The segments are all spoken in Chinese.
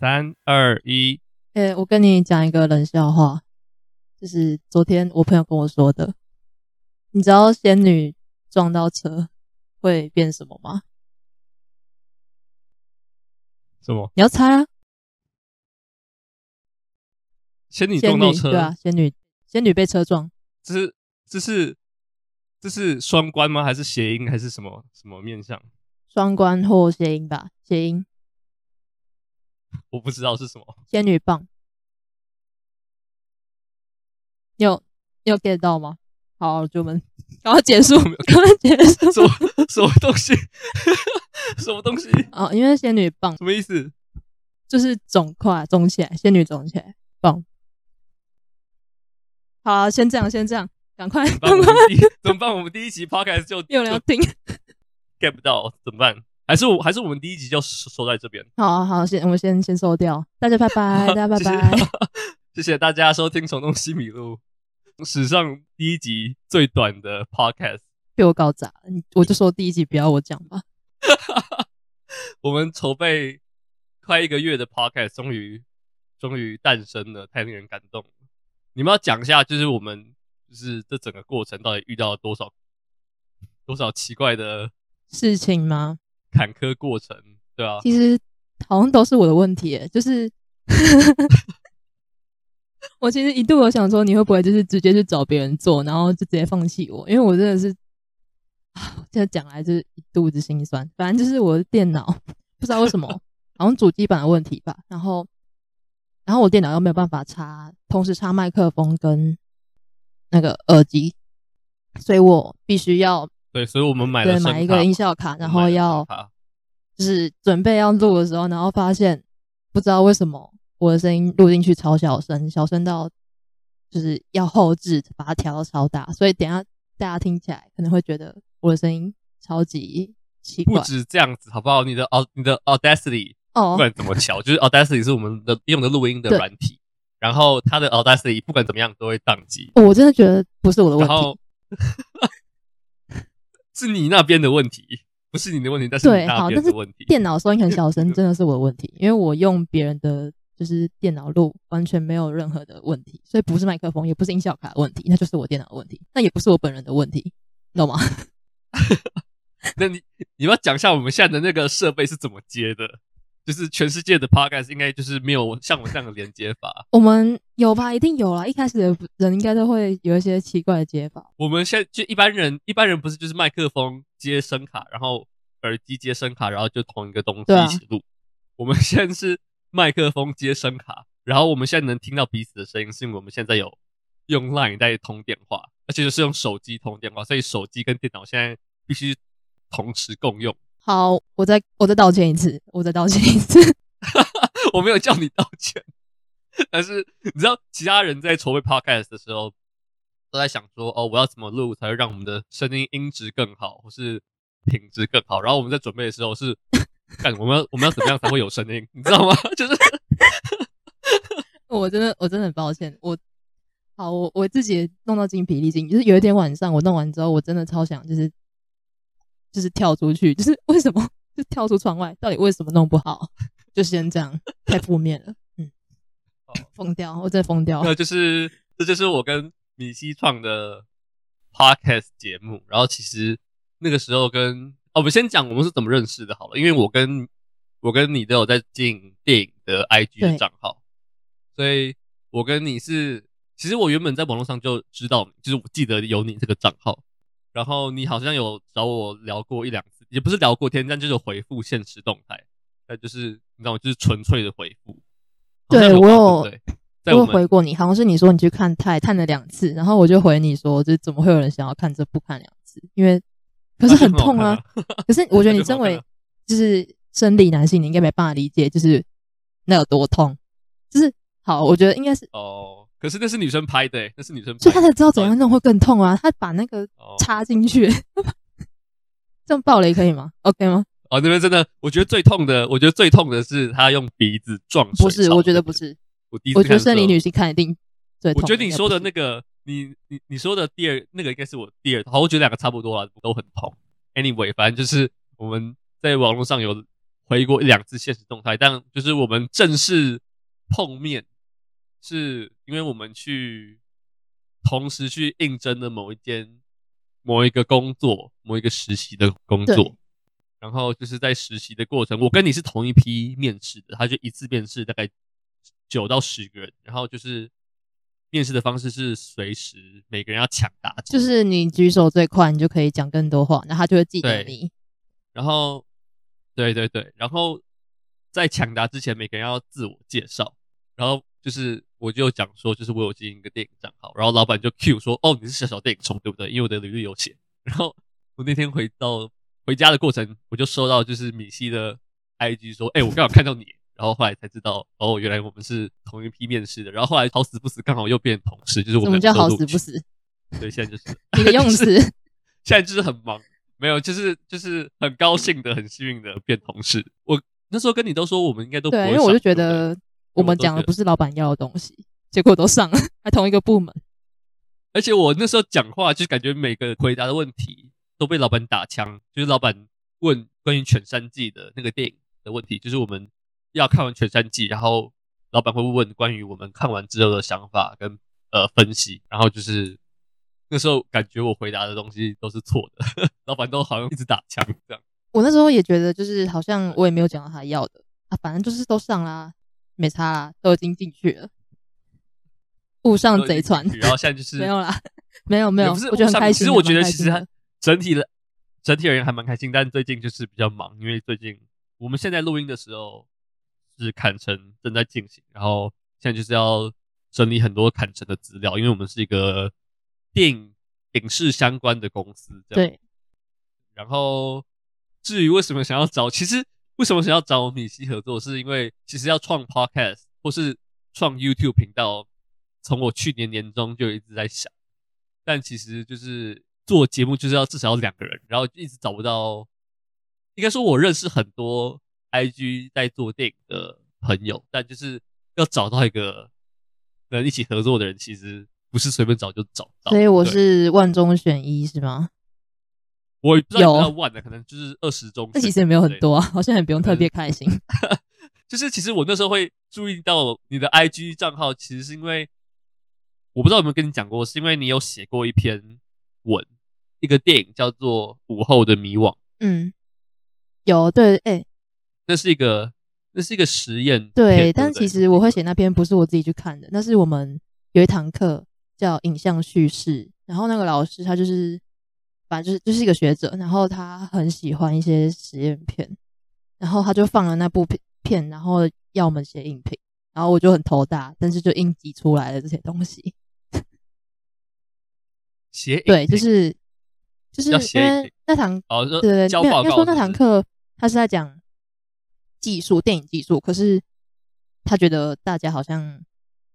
三二一，哎，我跟你讲一个冷笑话，就是昨天我朋友跟我说的。你知道仙女撞到车会变什么吗？什么？你要猜啊？仙女撞到车，对啊，仙女仙女被车撞，这是这是这是双关吗？还是谐音？还是什么什么面相？双关或谐音吧，谐音。我不知道是什么。仙女棒，你有你有 get 到吗？好，就我们赶快结束，赶快结束。什么什么东西？什么东西？哦，因为仙女棒什么意思？就是肿块肿起来，仙女肿起来棒。好啊，先这样，先这样，赶快，赶快。怎么办？我们第一集 podcast 就有人要听，get 不到怎么办？还是我还是我们第一集就收在这边。好啊，好，先我们先先收掉。大家拜拜，大家拜拜。谢谢 大家收听《虫洞西米露》史上第一集最短的 podcast，被我搞砸了。我就说第一集不要我讲吧。我们筹备快一个月的 podcast 终于终于诞生了，太令人感动了。你们要讲一下，就是我们就是这整个过程到底遇到了多少多少奇怪的事情吗？坎坷过程，对啊，其实好像都是我的问题，就是 我其实一度有想说，你会不会就是直接去找别人做，然后就直接放弃我？因为我真的是啊，现在讲来就是一肚子心酸。反正就是我的电脑不知道为什么，好像主机板的问题吧。然后，然后我电脑又没有办法插，同时插麦克风跟那个耳机，所以我必须要。对，所以我们买了买一个音效卡，然后要就是准备要录的时候，然后发现不知道为什么我的声音录进去超小声，小声到就是要后置把它调到超大，所以等下大家听起来可能会觉得我的声音超级奇怪。不止这样子，好不好？你的哦，你的 Audacity 哦，不管怎么调，就是 Audacity 是我们的用的录音的软体，然后它的 Audacity 不管怎么样都会宕机。我真的觉得不是我的问题。是你那边的问题，不是你的问题，但是对，好，但是问题。电脑声音很小声，真的是我的问题，因为我用别人的就是电脑录，完全没有任何的问题，所以不是麦克风，也不是音效卡的问题，那就是我电脑的问题，那也不是我本人的问题，懂吗？那你你要讲一下我们现在的那个设备是怎么接的？就是全世界的 podcast 应该就是没有像我这样的连接法。我们有吧？一定有啦。一开始的人应该都会有一些奇怪的接法。我们现在就一般人，一般人不是就是麦克风接声卡，然后耳机接声卡，然后就同一个东西一起录。啊、我们现在是麦克风接声卡，然后我们现在能听到彼此的声音，是因为我们现在有用 Line 在通电话，而且就是用手机通电话，所以手机跟电脑现在必须同时共用。好，我再我再道歉一次，我再道歉一次。我没有叫你道歉，但是你知道，其他人在筹备 podcast 的时候，都在想说，哦，我要怎么录才会让我们的声音音质更好，或是品质更好？然后我们在准备的时候是，看我们要我们要怎么样才会有声音，你知道吗？就是，我真的我真的很抱歉，我好，我我自己弄到精疲力尽，就是有一天晚上我弄完之后，我真的超想就是。就是跳出去，就是为什么就跳出窗外？到底为什么弄不好？就先这样，太负面了。嗯，疯掉，我真的疯掉。那就是这就是我跟米西创的 podcast 节目。然后其实那个时候跟哦，我们先讲我们是怎么认识的，好了。因为我跟我跟你都有在进电影的 IG 的账号，所以我跟你是其实我原本在网络上就知道，就是我记得有你这个账号。然后你好像有找我聊过一两次，也不是聊过天，但就是回复现实动态，那就是你知道吗？就是纯粹的回复。对，有我有，对我有回过你，好像是你说你去看泰，看了两次，然后我就回你说，就是怎么会有人想要看这部看两次？因为可是很痛啊。可是我觉得 你身为就是生理男性，你应该没办法理解，就是那有多痛。就是好，我觉得应该是哦。可是那是女生拍的，欸，那是女生拍的，所以他才知道怎样弄会更痛啊！他把那个插进去，哦、这样爆雷可以吗？OK 吗？哦，那边真的，我觉得最痛的，我觉得最痛的是他用鼻子撞水。不是，我觉得不是。我第一次看，我觉得生理女性看一定最痛。我觉得你说的那个，你你你说的第二那个应该是我第二好，我觉得两个差不多了，都很痛。Anyway，反正就是我们在网络上有回过一两次现实动态，但就是我们正式碰面，是因为我们去同时去应征的某一间某一个工作，某一个实习的工作。然后就是在实习的过程，我跟你是同一批面试的，他就一次面试大概九到十个人，然后就是面试的方式是随时每个人要抢答，就是你举手最快，你就可以讲更多话，然后他就会记得你。然后，对对对，然后在抢答之前，每个人要自我介绍，然后就是我就讲说，就是我有经营一个电影账号，然后老板就 Q 说，哦，你是小小电影虫对不对？因为我的履历有写。然后我那天回到。回家的过程，我就收到就是米西的 IG 说，哎、欸，我刚好看到你，然后后来才知道，哦，原来我们是同一批面试的。然后后来好死不死，刚好又变同事，就是我们。叫好死不死？对，现在就是你的用词。现在就是很忙，没有，就是就是很高兴的，很幸运的变同事。我那时候跟你都说，我们应该都不会。对，因为我就觉得我们讲的不是老板要的东西，结果都上了，还同一个部门。而且我那时候讲话，就感觉每个回答的问题。都被老板打枪，就是老板问关于《犬山记》的那个电影的问题，就是我们要看完《全三季》，然后老板会问关于我们看完之后的想法跟呃分析，然后就是那时候感觉我回答的东西都是错的，老板都好像一直打枪这样。我那时候也觉得，就是好像我也没有讲到他要的啊，反正就是都上啦，没差啦，都已经进去了，误上贼船。然后现在就是没有啦，没有没有，不是我觉得很开心。其实我觉得其实还。整体的整体而言还蛮开心，但最近就是比较忙，因为最近我们现在录音的时候是砍成正在进行，然后现在就是要整理很多砍成的资料，因为我们是一个电影影视相关的公司，这样。对。然后至于为什么想要找，其实为什么想要找米西合作，是因为其实要创 Podcast 或是创 YouTube 频道，从我去年年中就一直在想，但其实就是。做节目就是要至少要两个人，然后一直找不到。应该说，我认识很多 IG 在做电影的朋友，但就是要找到一个能一起合作的人，其实不是随便找就找到。所以我是万中选一，是吗？我不知道有万的，可能就是二十中。那其实也没有很多啊，好像也不用特别开心。就是其实我那时候会注意到你的 IG 账号，其实是因为我不知道有没有跟你讲过，是因为你有写过一篇文。一个电影叫做《午后的迷惘》。嗯，有对，哎、欸，那是一个，那是一个实验。对，对，但其实我会写那篇不是我自己去看的，那是我们有一堂课叫影像叙事，然后那个老师他就是，反正就是就是一个学者，然后他很喜欢一些实验片，然后他就放了那部片片，然后要我们写影评，然后我就很头大，但是就硬挤出来了这些东西。写对，就是。就是因为那堂，哦、对对对，没有，应该说那堂课他是在讲技术，电影技术。可是他觉得大家好像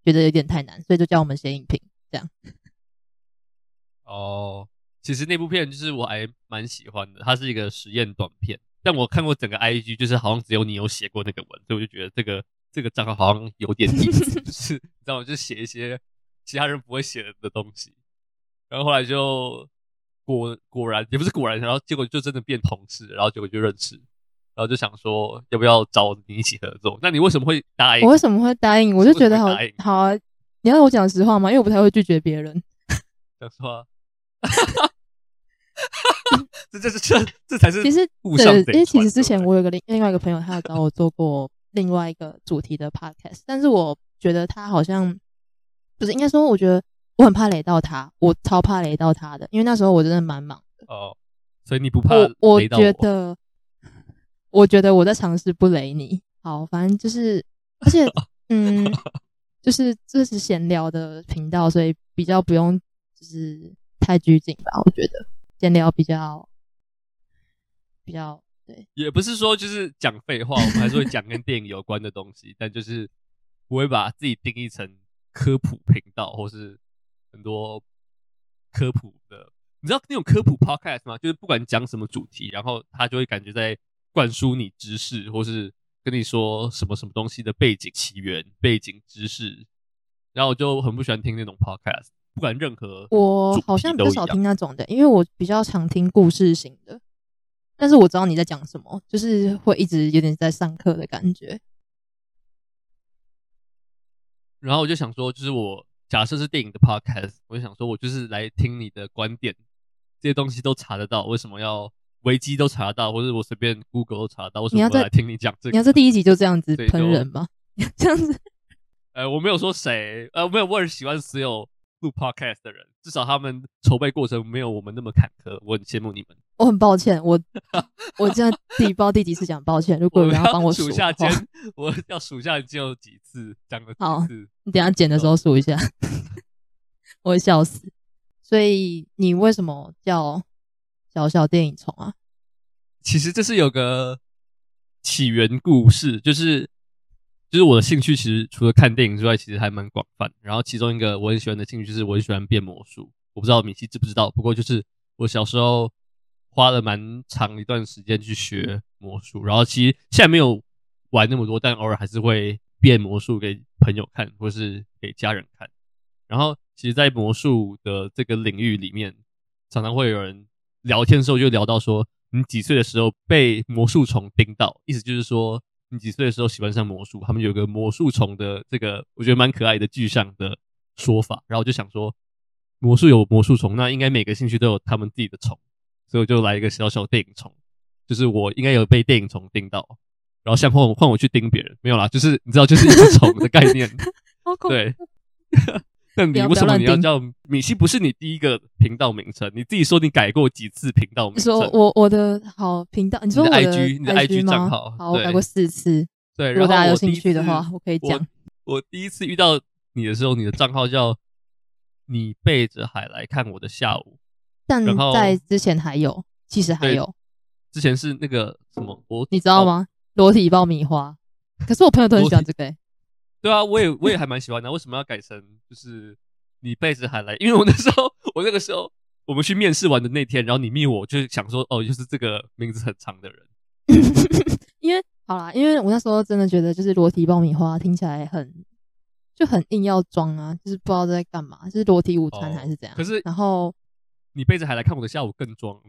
觉得有点太难，所以就叫我们写影评这样。哦，其实那部片就是我还蛮喜欢的，它是一个实验短片。但我看过整个 IG，就是好像只有你有写过那个文，所以我就觉得这个这个账号好像有点意思，就是你知道吗？就写一些其他人不会写的东西。然后后来就。果果然也不是果然，然后结果就真的变同事，然后结果就认识，然后就想说要不要找你一起合作？那你为什么会答应？我为什么会答应？我就觉得好好啊！你要我讲实话吗？因为我不太会拒绝别人。讲实话，这这这这这才是其实对，因为其实之前我有个另另外一个朋友，他有找我做过另外一个主题的 podcast，但是我觉得他好像不是应该说，我觉得。我很怕雷到他，我超怕雷到他的，因为那时候我真的蛮忙的。哦，所以你不怕我？我觉得，我觉得我在尝试不雷你。好，反正就是，而且，嗯，就是这是闲聊的频道，所以比较不用就是太拘谨吧。我觉得闲聊比较比较对，也不是说就是讲废话，我们还是会讲跟电影有关的东西，但就是不会把自己定义成科普频道或是。很多科普的，你知道那种科普 podcast 吗？就是不管讲什么主题，然后他就会感觉在灌输你知识，或是跟你说什么什么东西的背景起源、背景知识。然后我就很不喜欢听那种 podcast，不管任何，我好像比较少听那种的，因为我比较常听故事型的。但是我知道你在讲什么，就是会一直有点在上课的感觉。然后我就想说，就是我假设是电影的 podcast，我就想说我就是来听你的观点，这些东西都查得到，为什么要维基都查到，或者我随便 Google 都查到，为什么要来听你讲这个？你要在第一集就这样子喷人吗？这样子？呃，我没有说谁，呃，没有，我很喜欢所有录 podcast 的人，至少他们筹备过程没有我们那么坎坷，我很羡慕你们。我很抱歉，我 我现在第不知道第几次讲抱歉，如果有人要帮我数下间，我要数下你有几次讲了几次。好，你等下剪的时候数一下，我会笑死。所以你为什么叫小小电影虫啊？其实这是有个起源故事，就是就是我的兴趣其实除了看电影之外，其实还蛮广泛。然后其中一个我很喜欢的兴趣是我很喜欢变魔术。我不知道米奇知不知道，不过就是我小时候。花了蛮长一段时间去学魔术，然后其实现在没有玩那么多，但偶尔还是会变魔术给朋友看，或是给家人看。然后其实，在魔术的这个领域里面，常常会有人聊天的时候就聊到说，你几岁的时候被魔术虫叮到？意思就是说，你几岁的时候喜欢上魔术？他们有个魔术虫的这个，我觉得蛮可爱的具象的说法。然后我就想说，魔术有魔术虫，那应该每个兴趣都有他们自己的虫。所以我就来一个小小电影虫，就是我应该有被电影虫叮到，然后想换换我去叮别人，没有啦，就是你知道，就是一只虫的概念。对，那你为什么你要叫米西？不是你第一个频道名称，你自己说你改过几次频道名称？说我我的好频道，你说我的 IG，你的 IG 账号？好，我改过四次。对，如果大家有兴趣的话，我可以讲。我第一次遇到你的时候，你的账号叫“你背着海来看我的下午”。但在之前还有，其实还有，之前是那个什么，我你知道吗？裸体爆米花，可是我朋友都很喜欢这个、欸。对啊，我也我也还蛮喜欢的。为什么要改成就是你背着海来？因为我那时候，我那个时候我们去面试完的那天，然后你密我，就想说哦，就是这个名字很长的人。因为好啦，因为我那时候真的觉得就是裸体爆米花听起来很就很硬要装啊，就是不知道在干嘛，就是裸体午餐还是怎样。可是然后。你背着海来看我的下午更装，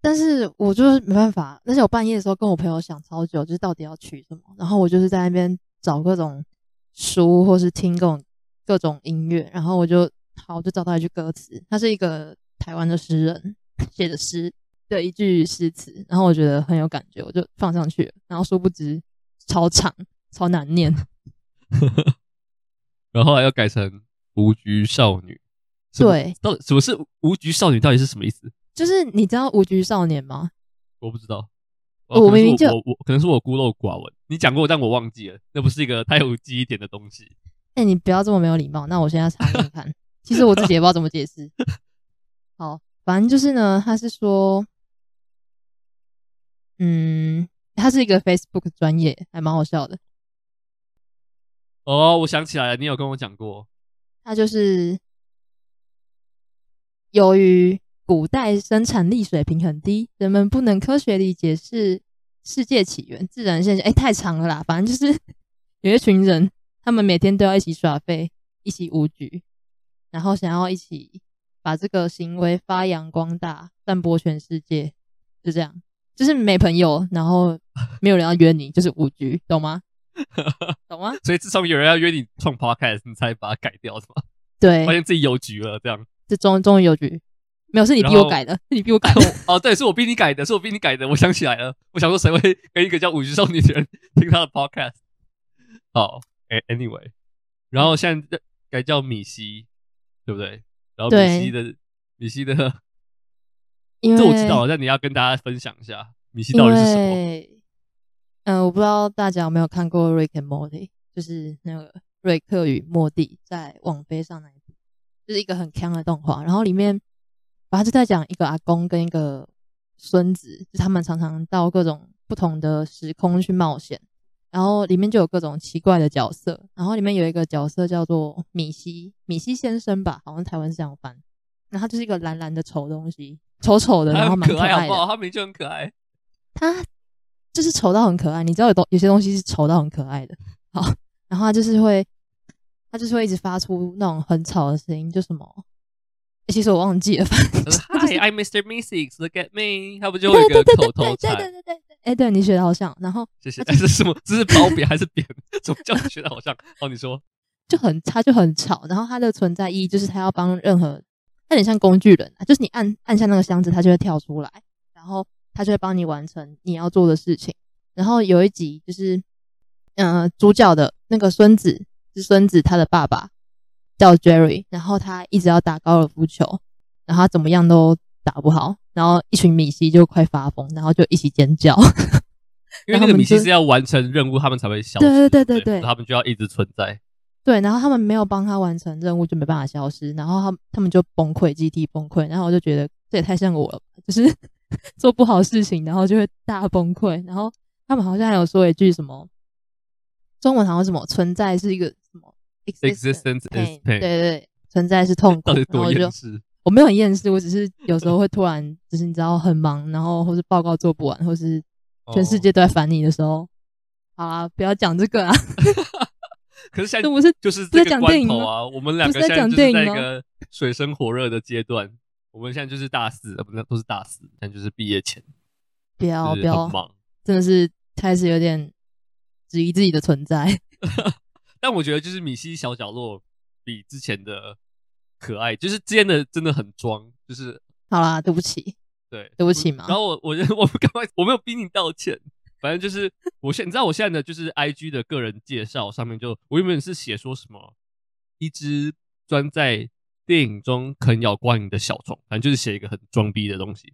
但是我就是没办法。而且我半夜的时候跟我朋友想超久，就是到底要取什么。然后我就是在那边找各种书，或是听各种各种音乐。然后我就好，我就找到一句歌词，他是一个台湾的诗人 写的诗的一句诗词。然后我觉得很有感觉，我就放上去了。然后殊不知超长，超难念。然后后来又改成无局少女。对，到底什么是无局少女？到底是什么意思？就是你知道无局少年吗？我不知道，我，我明明就我，我可能是我孤陋寡闻。你讲过，但我忘记了，那不是一个太有记忆点的东西。哎、欸，你不要这么没有礼貌。那我现在查看看，其实我自己也不知道怎么解释。好，反正就是呢，他是说，嗯，他是一个 Facebook 专业，还蛮好笑的。哦，我想起来了，你有跟我讲过，他就是。由于古代生产力水平很低，人们不能科学理解是世界起源、自然现象。哎、欸，太长了啦！反正就是 有一群人，他们每天都要一起耍废，一起无局，然后想要一起把这个行为发扬光大，散播全世界。就这样，就是没朋友，然后没有人要约你，就是无局，懂吗？懂吗？所以自从有人要约你创 podcast，你才把它改掉，是吗？对，发现自己有局了，这样。这终终于有局，没有，是你逼我改的，是你逼我改的。哦，对，是我逼你改的，是我逼你改的。我想起来了，我想说谁会跟一个叫五十少女的人听他的 podcast？好，哎，anyway，然后现在改叫米西，对不对？然后米西的米西的，因为这我知道，但你要跟大家分享一下米西到底是什么？嗯，我不知道大家有没有看过《Rick and Morty》，就是那个瑞克与莫蒂在网飞上那一部。就是一个很强的动画，然后里面，他就在讲一个阿公跟一个孙子，就他们常常到各种不同的时空去冒险，然后里面就有各种奇怪的角色，然后里面有一个角色叫做米西，米西先生吧，好像台湾是这样翻，然后他就是一个蓝蓝的丑东西，丑丑的，然后蛮可爱的，好不好？他名就很可爱，他就是丑到很可爱，你知道有东有些东西是丑到很可爱的，好，然后他就是会。他就是会一直发出那种很吵的声音，就什么，其实我忘记了，反正 Hi，I'm Mr. Mystics，Look at me，他不就 会一个口头禅？对对对对对，哎，对你学的好像。然后谢谢。这是什么？这是褒贬还是贬？怎么叫你学的好像？哦，你说就很他就很吵。然后他的存在意义就是他要帮任何，有点像工具人啊，就是你按按下那个箱子，他就会跳出来，然后他就会帮你完成你要做的事情。然后有一集就是，嗯、呃，主角的那个孙子是孙子他的爸爸。叫 Jerry，然后他一直要打高尔夫球，然后他怎么样都打不好，然后一群米西就快发疯，然后就一起尖叫，因为那个米西是要完成任务，他们才会消失，对对对对对，他们就要一直存在。对，然后他们没有帮他完成任务，就没办法消失，然后他们他们就崩溃，集体崩溃，然后我就觉得这也太像我了，就是 做不好事情，然后就会大崩溃，然后他们好像还有说一句什么，中文好像什么存在是一个什么。Existence is pain，对对对，存在是痛苦。然后我就我没有很厌世，我只是有时候会突然，就是你知道很忙，然后或是报告做不完，或是全世界都在烦你的时候，啊，不要讲这个啊。可是现在不是就是在讲电影啊？我们两个现在就是在一个水深火热的阶段。我们现在就是大四，不是都是大四，但就是毕业前。不要不要，真的是开始有点质疑自己的存在。但我觉得就是米西小角落比之前的可爱，就是之前的真的很装，就是好啦，对不起，对，对不起嘛。然后我我 我刚刚我没有逼你道歉，反正就是我现你知道我现在的就是 I G 的个人介绍上面就我原本是写说什么一只钻在电影中啃咬光影的小虫，反正就是写一个很装逼的东西。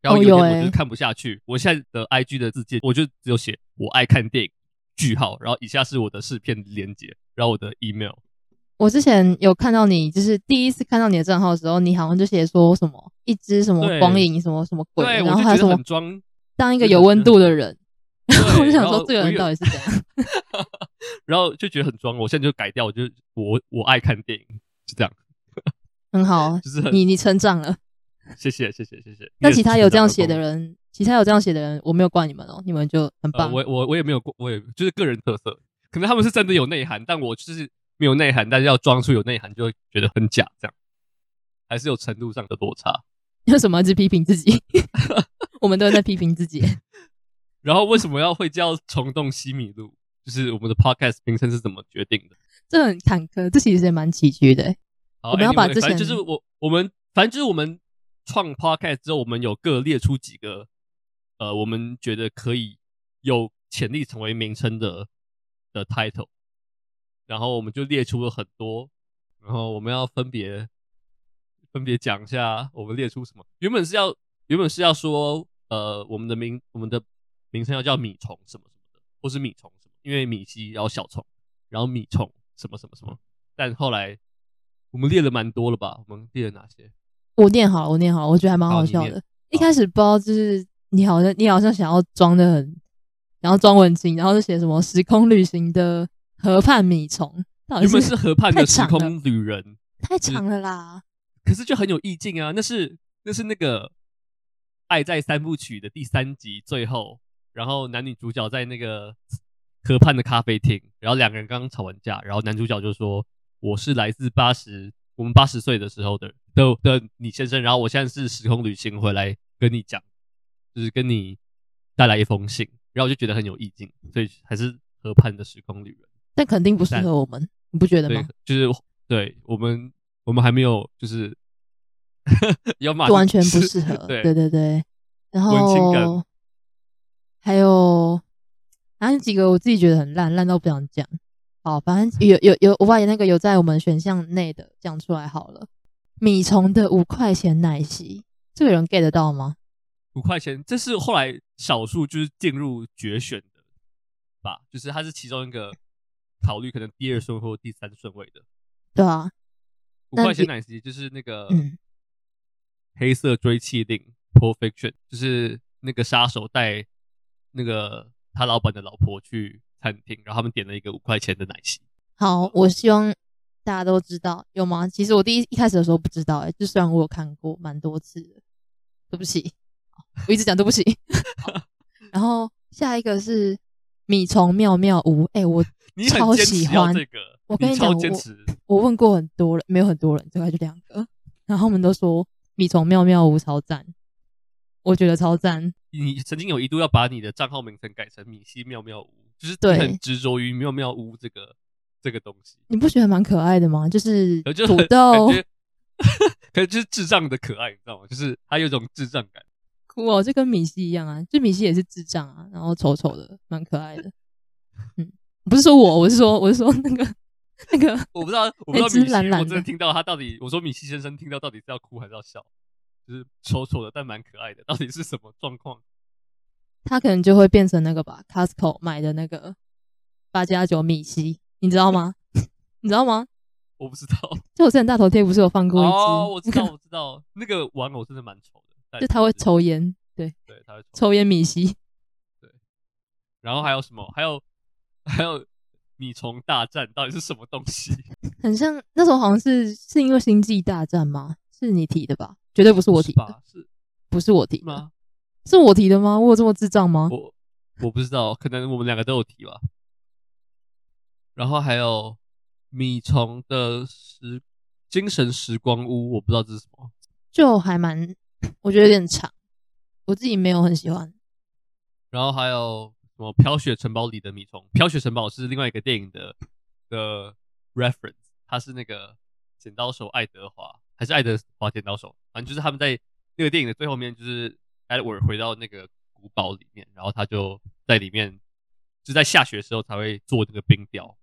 然后有一天我就看不下去，我现在的 I G 的字界我就只有写我爱看电影。句号，然后以下是我的试片连接，然后我的 email。我之前有看到你，就是第一次看到你的账号的时候，你好像就写说什么一只什么光影什么什么鬼，然后还有什么装。当一个有温度的人，然后 我就想说这个人到底是怎样，然后就觉得很装，我现在就改掉，我就我我爱看电影，是这样，很好，就是你你成长了，谢谢谢谢谢谢。那其他有这样写的人？其他有这样写的人，我没有怪你们哦，你们就很棒。呃、我我我也没有，我也就是个人特色，可能他们是真的有内涵，但我就是没有内涵，但是要装出有内涵，就会觉得很假，这样还是有程度上的落差。为什么一直批评自己？我们都在批评自己。然后为什么要会叫虫洞西米露？就是我们的 podcast 名称是怎么决定的？这很坎坷，这其实也蛮崎岖的。好我们要把这些，就是我我们反正就是我们创 podcast 之后，我们有各列出几个。呃，我们觉得可以有潜力成为名称的的 title，然后我们就列出了很多，然后我们要分别分别讲一下，我们列出什么？原本是要原本是要说，呃，我们的名我们的名称要叫米虫什么什么的，或是米虫什么，因为米西然后小虫，然后米虫什么什么什么，但后来我们列了蛮多了吧？我们列了哪些？我念好了，我念好了，我觉得还蛮好笑的。一开始不知道就是。你好像你好像想要装的很，然后装文青，然后就写什么时空旅行的河畔米虫，原本是河畔的时空旅人，太长了啦。可是就很有意境啊，那是那是那个《爱在三部曲》的第三集最后，然后男女主角在那个河畔的咖啡厅，然后两个人刚刚吵完架，然后男主角就说：“我是来自八十，我们八十岁的时候的的的你先生，然后我现在是时空旅行回来跟你讲。”就是跟你带来一封信，然后我就觉得很有意境，所以还是河畔的时空旅人。但肯定不适合我们，你不觉得吗？就是对我们，我们还没有就是 要马完全不适合。对对对对，然后还有还有几个我自己觉得很烂，烂到不想讲。好，反正有有有，我把那个有在我们选项内的讲出来好了。米虫的五块钱奶昔，这个人 get 得到吗？五块钱，这是后来少数就是进入决选的吧，就是它是其中一个考虑可能第二顺或第三顺位的。对啊，五块钱奶昔就是那个黑色追气令 Pulp Fiction，就是那个杀手带那个他老板的老婆去餐厅，然后他们点了一个五块钱的奶昔。好，我希望大家都知道有吗？其实我第一一开始的时候不知道、欸，哎，就虽然我有看过蛮多次的，对不起。我一直讲对不起，然后下一个是米虫妙妙屋，哎、欸，我 超喜欢这个。我跟你讲，我我问过很多人，没有很多人，大概就两个。然后他们都说米虫妙妙屋超赞，我觉得超赞。你曾经有一度要把你的账号名称改成米西妙妙屋，就是你很执着于妙妙屋这个这个东西。你不觉得蛮可爱的吗？就是土豆，可是就是智障的可爱，你知道吗？就是他有一种智障感。酷哦，就跟米西一样啊，就米西也是智障啊，然后丑丑的，蛮可爱的。嗯，不是说我，我是说，我是说那个那个，我不知道，我不知道米西，我真的听到他到底，我说米西先生听到到底是要哭还是要笑？就是丑丑的，但蛮可爱的，到底是什么状况？他可能就会变成那个吧，Costco 买的那个八加九米西，你知道吗？你知道吗？我不知道。就我之前大头贴不是有放过一只？哦，我知道，我知道，那个玩偶真的蛮丑的。就他会抽烟，对对，他会抽烟米西，对。然后还有什么？还有还有米虫大战到底是什么东西？很像那时候好像是是因为星际大战吗？是你提的吧？绝对不是我提的，是不是我提的吗？是我提的吗？我有这么智障吗？我我不知道，可能我们两个都有提吧。然后还有米虫的时精神时光屋，我不知道这是什么，就还蛮。我觉得有点长，我自己没有很喜欢。然后还有什么《飘雪城堡》里的米虫？《飘雪城堡》是另外一个电影的的 reference，它是那个剪刀手爱德华，还是爱德华剪刀手？反正就是他们在那个电影的最后面，就是 Edward 回到那个古堡里面，然后他就在里面，就在下雪的时候才会做那个冰雕，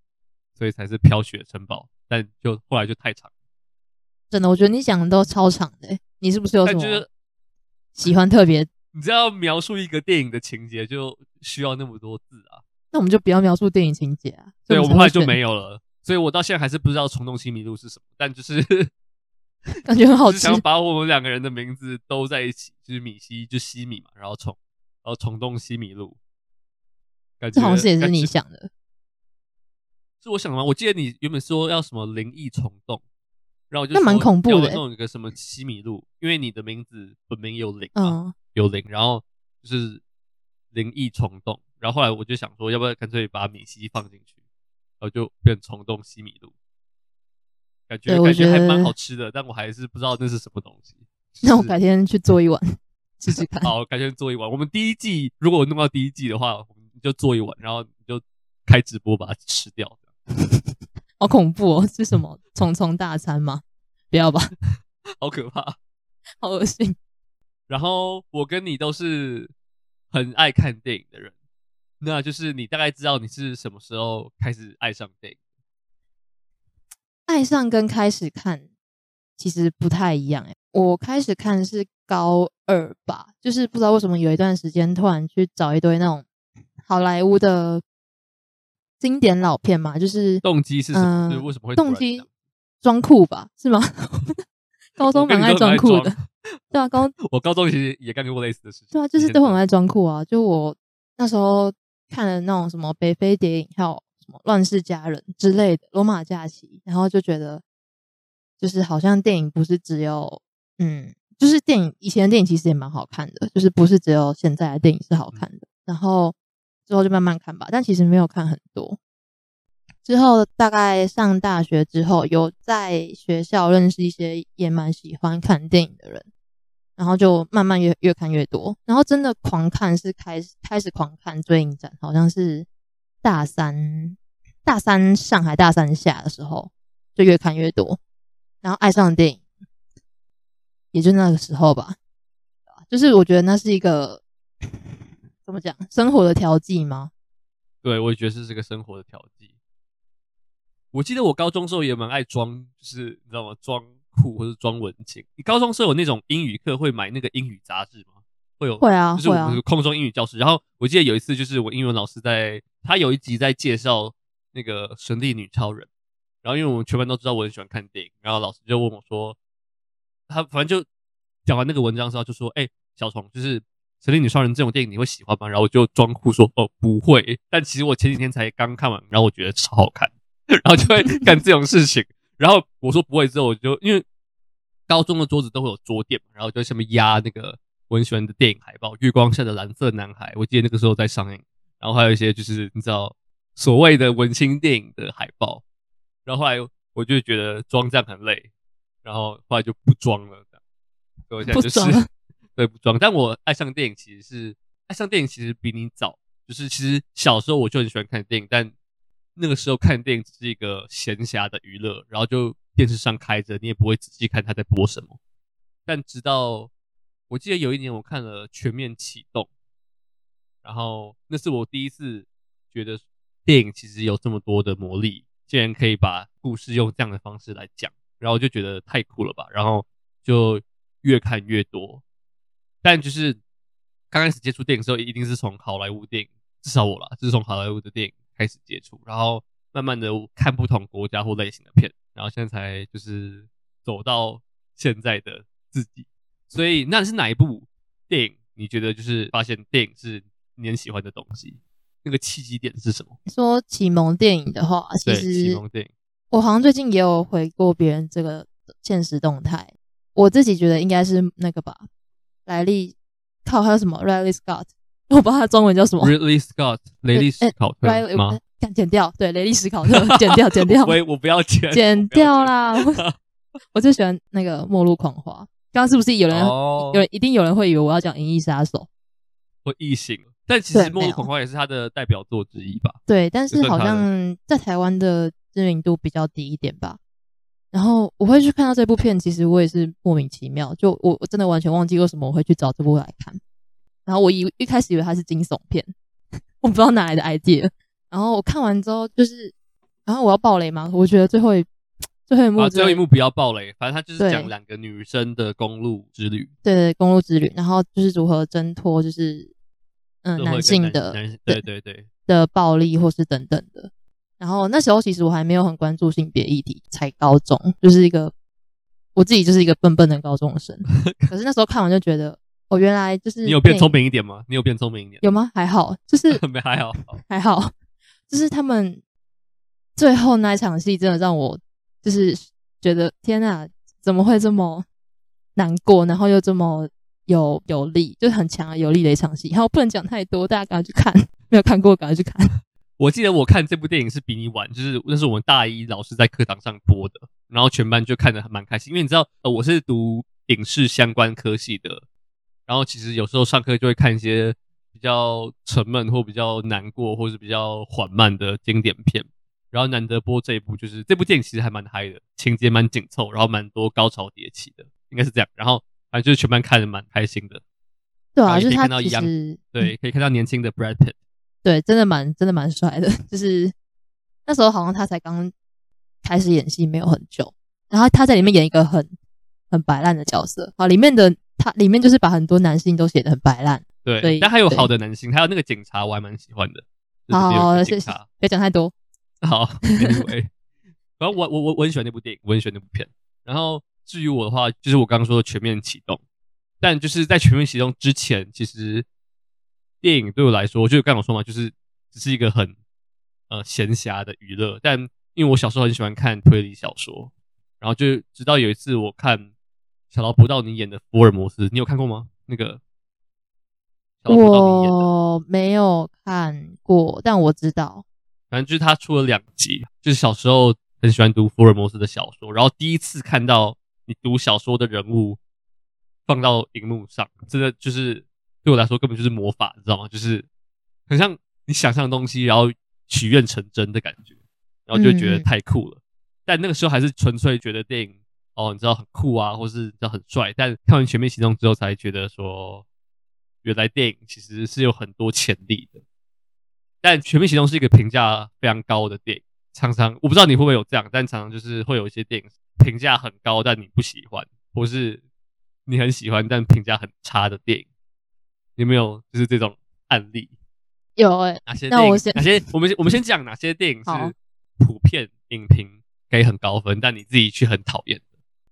所以才是飘雪城堡。但就后来就太长，真的，我觉得你讲的都超长的、欸。你是不是有什么 喜欢特别？你知道描述一个电影的情节就需要那么多字啊？那我们就不要描述电影情节啊。对，我们后来就没有了。所以我到现在还是不知道虫洞西米露是什么，但就是 感觉很好吃。想把我们两个人的名字都在一起，就是米西就西米嘛，然后虫，然后虫洞西米露。感觉这好像是也是你想的，是我想的吗？我记得你原本说要什么灵异虫洞。然后我就那蛮恐怖的，弄一个什么西米露，因为你的名字本名有灵啊，有灵，然后就是灵异虫洞。然后后来我就想说，要不要干脆把米西放进去，然后就变虫洞西米露，感觉感觉还蛮好吃的，但我还是不知道那是什么东西。那我改天去做一碗 试试看。好，改天做一碗。我们第一季如果我弄到第一季的话，我们就做一碗，然后你就开直播把它吃掉。好恐怖哦！是什么 虫虫大餐吗？不要吧，好可怕，好恶心。然后我跟你都是很爱看电影的人，那就是你大概知道你是什么时候开始爱上电影？爱上跟开始看其实不太一样诶。我开始看是高二吧，就是不知道为什么有一段时间突然去找一堆那种好莱坞的。经典老片嘛，就是动机是什么？呃、就是为什么会动机装酷吧？是吗？高中蛮爱装酷的，对啊，高 我高中其实也干过类似的事情。对啊，就是都很爱装酷啊。就我那时候看了那种什么北非谍影，还有什么乱世佳人之类的，罗马假期，然后就觉得，就是好像电影不是只有，嗯，就是电影以前的电影其实也蛮好看的，就是不是只有现在的电影是好看的，嗯、然后。之后就慢慢看吧，但其实没有看很多。之后大概上大学之后，有在学校认识一些也蛮喜欢看电影的人，然后就慢慢越越看越多。然后真的狂看是开始开始狂看追影展，好像是大三大三上海大三下的时候，就越看越多，然后爱上电影，也就那个时候吧。就是我觉得那是一个。怎么讲？生活的调剂吗？对，我也觉得是这个生活的调剂。我记得我高中时候也蛮爱装，就是你知道吗？装酷或者装文青。你高中时候有那种英语课会买那个英语杂志吗？会有，会啊，就是我们空中英语教室。然后我记得有一次，就是我英文老师在，他有一集在介绍那个《神力女超人》。然后因为我们全班都知道我很喜欢看电影，然后老师就问我说，他反正就讲完那个文章之后，就说：“哎，小虫，就是。”《神力女超人》这种电影你会喜欢吗？然后我就装酷说：“哦，不会。”但其实我前几天才刚看完，然后我觉得超好看，然后就会干这种事情。然后我说不会之后，我就因为高中的桌子都会有桌垫，然后就在上面压那个我很喜欢的电影海报，《月光下的蓝色男孩》，我记得那个时候在上映。然后还有一些就是你知道所谓的文青电影的海报。然后后来我就觉得装这样很累，然后后来就不装了，这样。所以我现在就是对不装。但我爱上电影其实是爱上电影，其实比你早。就是其实小时候我就很喜欢看电影，但那个时候看电影只是一个闲暇的娱乐，然后就电视上开着，你也不会仔细看他在播什么。但直到我记得有一年我看了《全面启动》，然后那是我第一次觉得电影其实有这么多的魔力，竟然可以把故事用这样的方式来讲，然后我就觉得太酷了吧，然后就越看越多。但就是刚开始接触电影的时候，一定是从好莱坞电影。至少我啦，就是从好莱坞的电影开始接触，然后慢慢的看不同国家或类型的片，然后现在才就是走到现在的自己。所以那是哪一部电影？你觉得就是发现电影是你很喜欢的东西？那个契机点是什么？说启蒙电影的话，其实启蒙电影，我好像最近也有回过别人这个现实动态，我自己觉得应该是那个吧，莱利，靠，还有什么 Riley Scott。我不知道他中文叫什么，Ridley Scott，雷利史考特吗？剪剪掉，对，雷利史考特，剪掉，剪掉。我我不要剪，剪掉啦。我最喜欢那个《末路狂花》。刚刚是不是有人？有人一定有人会以为我要讲《银翼杀手》或《异形》，但其实《末路狂花》也是他的代表作之一吧？对，但是好像在台湾的知名度比较低一点吧。然后我会去看到这部片，其实我也是莫名其妙，就我我真的完全忘记为什么我会去找这部来看。然后我以一开始以为它是惊悚片，我不知道哪来的 idea。然后我看完之后，就是，然后我要爆雷吗？我觉得最后一最后一幕，最后一幕不要爆雷。反正它就是讲两个女生的公路之旅，对对，公路之旅。然后就是如何挣脱，就是嗯，男性的对对对的暴力或是等等的。然后那时候其实我还没有很关注性别议题，才高中，就是一个我自己就是一个笨笨的高中生。可是那时候看完就觉得。我、哦、原来就是你有变聪明一点吗？你有变聪明一点？有吗？还好，就是没 还好，还好，就是他们最后那一场戏真的让我就是觉得天哪，怎么会这么难过，然后又这么有有力，就是很强有力的一场戏。然后不能讲太多，大家赶快去看，没有看过赶快去看。我记得我看这部电影是比你晚，就是那是我们大一老师在课堂上播的，然后全班就看得还蛮开心，因为你知道，呃，我是读影视相关科系的。然后其实有时候上课就会看一些比较沉闷或比较难过或是比较缓慢的经典片，然后难得播这一部，就是这部电影其实还蛮嗨的，情节蛮紧凑，然后蛮多高潮迭起的，应该是这样。然后反正就是全班看得蛮开心的。对啊，就是看到一样，对，可以看到年轻的 Brad Pitt，对，真的蛮真的蛮帅的。就是那时候好像他才刚开始演戏没有很久，然后他在里面演一个很很白烂的角色，好，里面的。他里面就是把很多男性都写得很白烂，对，但还有好的男性，还有那个警察，我还蛮喜欢的。好，好，谢谢，别讲太多。好，Anyway，反正我我我我很喜欢那部电影，我很喜欢那部片。然后至于我的话，就是我刚刚说的全面启动，但就是在全面启动之前，其实电影对我来说，就刚刚我说嘛，就是只是一个很呃闲暇的娱乐。但因为我小时候很喜欢看推理小说，然后就直到有一次我看。小劳勃道尼演的福尔摩斯，你有看过吗？那个我没有看过，但我知道，反正就是他出了两集，就是小时候很喜欢读福尔摩斯的小说，然后第一次看到你读小说的人物放到荧幕上，真的就是对我来说根本就是魔法，你知道吗？就是很像你想象的东西，然后许愿成真的感觉，然后就觉得太酷了。嗯、但那个时候还是纯粹觉得电影。哦，你知道很酷啊，或是你知道很帅，但看完《全面行动》之后，才觉得说，原来电影其实是有很多潜力的。但《全面行动》是一个评价非常高的电影，常常我不知道你会不会有这样，但常常就是会有一些电影评价很高，但你不喜欢，或是你很喜欢但评价很差的电影，有没有就是这种案例？有哎、欸，哪些电影？哪些？我们我们先讲哪些电影是普遍影评给很高分，但你自己却很讨厌。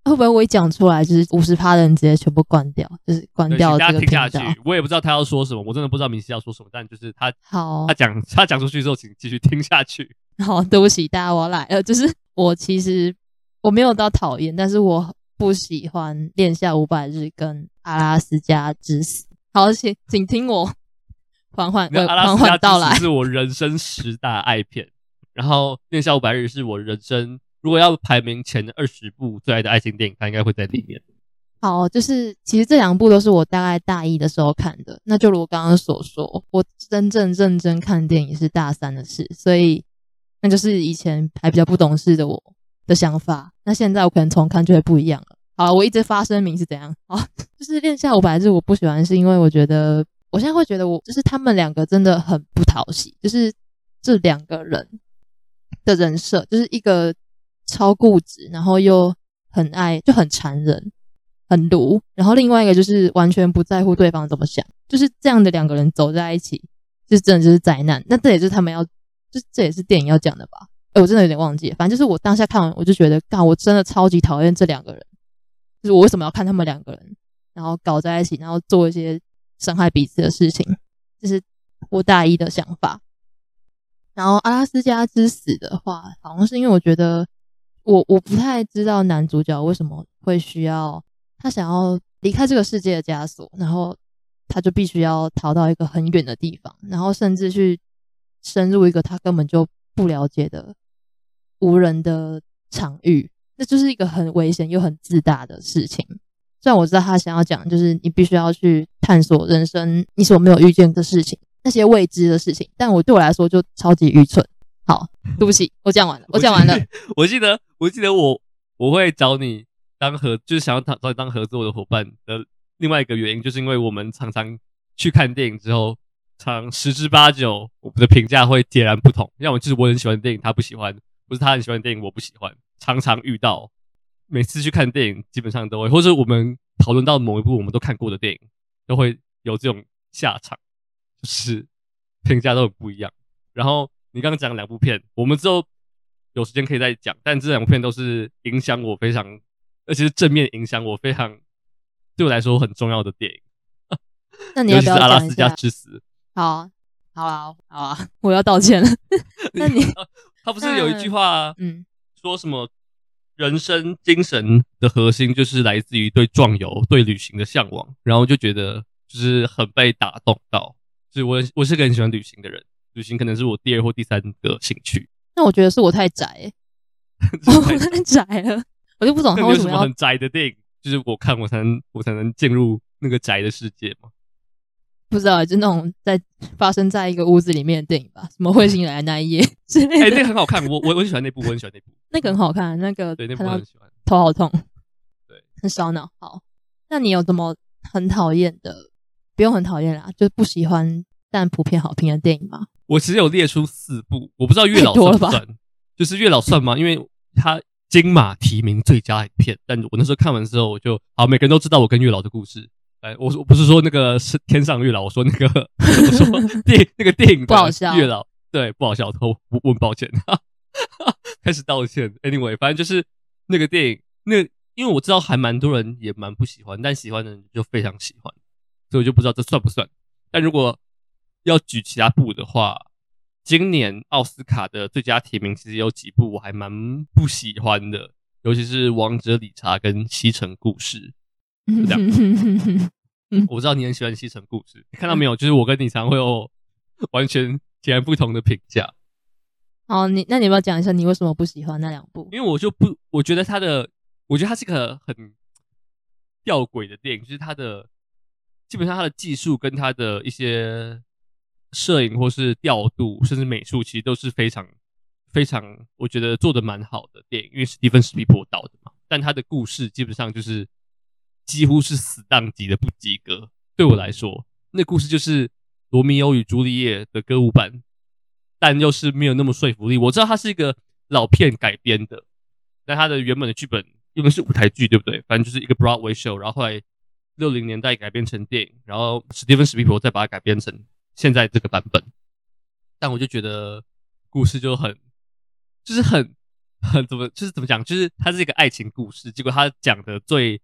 会不会我一讲出来，就是五十趴的人直接全部关掉，就是关掉这个频道。我也不知道他要说什么，我真的不知道明熙要说什么，但就是他好，他讲他讲出去之后，请继续听下去。好，对不起大家，我来了。就是我其实我没有到讨厌，但是我不喜欢《恋夏五百日》跟《阿拉斯加之死》。好，请请听我 缓缓缓缓道来。是我人生十大爱片，然后《恋夏五百日》是我人生如果要排名前二十部最爱的爱情电影，它应该会在里面。好，就是其实这两部都是我大概大一的时候看的。那就如我刚刚所说，我真正认真看电影是大三的事，所以那就是以前还比较不懂事的我的想法。那现在我可能重看就会不一样了。好，我一直发声明是怎样？好，就是恋夏五百日我不喜欢，是因为我觉得我现在会觉得我就是他们两个真的很不讨喜，就是这两个人的人设，就是一个超固执，然后又很爱，就很残忍。很毒，然后另外一个就是完全不在乎对方怎么想，就是这样的两个人走在一起，就真的就是灾难。那这也是他们要，就这也是电影要讲的吧？哎，我真的有点忘记，反正就是我当下看完，我就觉得，干，我真的超级讨厌这两个人。就我为什么要看他们两个人，然后搞在一起，然后做一些伤害彼此的事情，这是我大一的想法。然后阿拉斯加之死的话，好像是因为我觉得我我不太知道男主角为什么会需要。他想要离开这个世界的枷锁，然后他就必须要逃到一个很远的地方，然后甚至去深入一个他根本就不了解的无人的场域，那就是一个很危险又很自大的事情。虽然我知道他想要讲，就是你必须要去探索人生你所没有遇见的事情，那些未知的事情，但我对我来说就超级愚蠢。好，对不起，我讲完了，我讲完了。我记得，我记得我我会找你。当合就是想要找找你当合作的伙伴的另外一个原因，就是因为我们常常去看电影之后，常十之八九我们的评价会截然不同。要么就是我很喜欢电影，他不喜欢；不是他很喜欢电影，我不喜欢。常常遇到，每次去看电影，基本上都会，或者我们讨论到某一部我们都看过的电影，都会有这种下场，就是评价都很不一样。然后你刚刚讲两部片，我们之后有时间可以再讲，但这两部片都是影响我非常。而且是正面影响我非常，对我来说很重要的电影。那你要 不要？阿拉斯加之死。好，好啊，好啊，我要道歉了。那你他不是有一句话，嗯，说什么人生精神的核心就是来自于对壮游、对旅行的向往，然后就觉得就是很被打动到。就是我我是个很喜欢旅行的人，旅行可能是我第二或第三个兴趣。那我觉得是我太宅、欸，我太宅了。我就不懂他为什么要很宅的电影，就是我看我才能我才能进入那个宅的世界吗？不知道，就那种在发生在一个屋子里面的电影吧，什么彗星来的那一夜之类的。哎，那个很好看，我我我很喜欢那部，我很喜欢那部。那个很好看，那个对那部很喜欢。头好痛，对，很烧脑。好，那你有什么很讨厌的？不用很讨厌啦，就不喜欢但普遍好评的电影吗？我其实有列出四部，我不知道月老算不算，就是月老算吗？因为他。金马提名最佳影片，但我那时候看完之后，我就好，每个人都知道我跟月老的故事。哎，我说我不是说那个是天上月老，我说那个我说 电那个电影不好笑，月老对不好笑，我我很抱歉，开始道歉。Anyway，反正就是那个电影，那因为我知道还蛮多人也蛮不喜欢，但喜欢的人就非常喜欢，所以我就不知道这算不算。但如果要举其他部的话。今年奥斯卡的最佳提名其实有几部我还蛮不喜欢的，尤其是《王者理查》跟《西城故事》这样。我知道你很喜欢《西城故事》，你看到没有？就是我跟你常会有完全截然不同的评价。好，你那你要不要讲一下你为什么不喜欢那两部？因为我就不，我觉得他的，我觉得他是个很吊诡的电影，就是他的基本上他的技术跟他的一些。摄影或是调度，甚至美术，其实都是非常非常，我觉得做的蛮好的电影。因为史蒂芬史匹柏导的嘛，但他的故事基本上就是几乎是死档级的不及格。对我来说，那故事就是罗密欧与朱丽叶的歌舞版，但又是没有那么说服力。我知道它是一个老片改编的，但它的原本的剧本用的是舞台剧，对不对？反正就是一个 Broadway show，然后后来六零年代改编成电影，然后史蒂芬史匹柏再把它改编成。现在这个版本，但我就觉得故事就很，就是很很怎么，就是怎么讲，就是它是一个爱情故事，结果他讲的最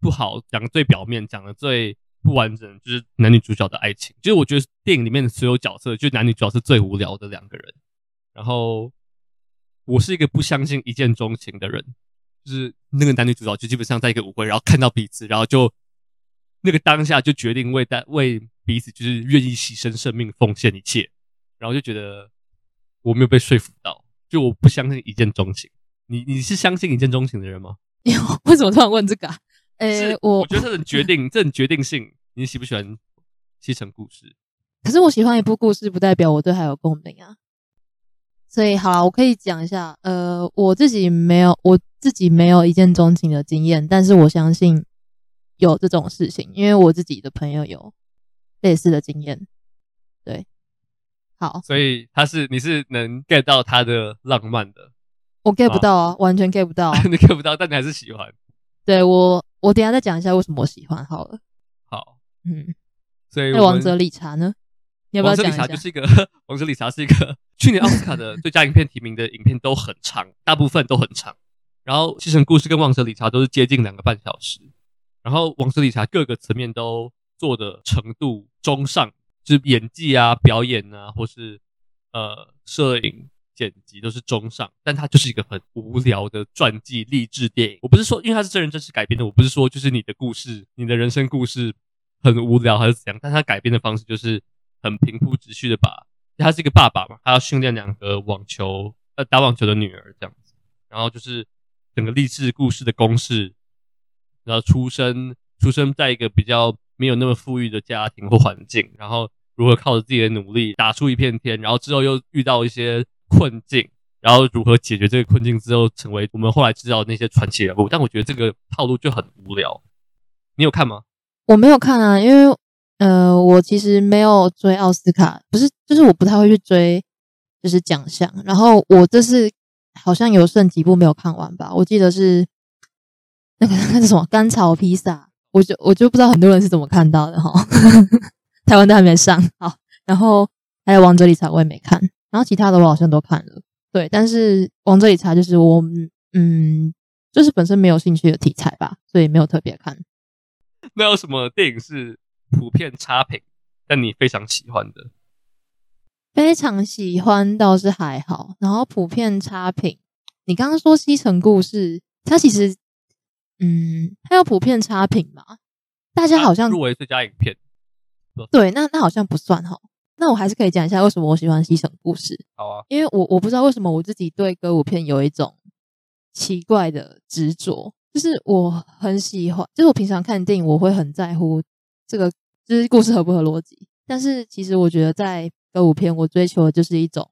不好，讲的最表面，讲的最不完整，就是男女主角的爱情。就是我觉得电影里面的所有角色，就男女主角是最无聊的两个人。然后我是一个不相信一见钟情的人，就是那个男女主角就基本上在一个舞会，然后看到彼此，然后就那个当下就决定为带为。彼此就是愿意牺牲生命、奉献一切，然后就觉得我没有被说服到，就我不相信一见钟情。你你是相信一见钟情的人吗？为什么突然问这个啊？呃、欸，我我觉得这种决定，这种决定性。你喜不喜欢《西城故事》？可是我喜欢一部故事，不代表我对它有共鸣啊。所以，好了，我可以讲一下。呃，我自己没有，我自己没有一见钟情的经验，但是我相信有这种事情，因为我自己的朋友有类似的经验。对，好，所以他是你是能 get 到他的浪漫的，我 get 不到啊，完全 get 不到，你 get 不到，但你还是喜欢。对我，我等一下再讲一下为什么我喜欢好了。好，嗯，所以那王者理查呢？你要不要讲一下？王者理查就是一个王者理查是一个去年奥斯卡的最佳影片提名的影片都很长，大部分都很长。然后《继承故事》跟《王者理查》都是接近两个半小时。然后《王者理查》各个层面都做的程度中上，就是演技啊、表演啊，或是呃摄影剪辑都是中上。但它就是一个很无聊的传记励志电影。我不是说因为它是真人真事改编的，我不是说就是你的故事、你的人生故事很无聊还是怎样。但它改编的方式就是。很平铺直叙的把，他是一个爸爸嘛，他要训练两个网球呃打网球的女儿这样子，然后就是整个励志故事的公式，然后出生出生在一个比较没有那么富裕的家庭或环境，然后如何靠着自己的努力打出一片天，然后之后又遇到一些困境，然后如何解决这个困境之后，成为我们后来知道那些传奇人物。但我觉得这个套路就很无聊，你有看吗？我没有看啊，因为。呃，我其实没有追奥斯卡，不是，就是我不太会去追，就是奖项。然后我这是好像有剩几部没有看完吧，我记得是那个那是什么甘草披萨，我就我就不知道很多人是怎么看到的哈。台湾都还没上，好，然后还有王者理查我也没看，然后其他的我好像都看了，对，但是往这里查就是我嗯，就是本身没有兴趣的题材吧，所以没有特别看。那有什么电影是？普遍差评，但你非常喜欢的，非常喜欢倒是还好。然后普遍差评，你刚刚说《西城故事》，它其实，嗯，它有普遍差评嘛？大家好像入围最佳影片，对，那那好像不算哈。那我还是可以讲一下为什么我喜欢《西城故事》。好啊，因为我我不知道为什么我自己对歌舞片有一种奇怪的执着，就是我很喜欢，就是我平常看电影我会很在乎。这个就是故事合不合逻辑，但是其实我觉得在歌舞片，我追求的就是一种，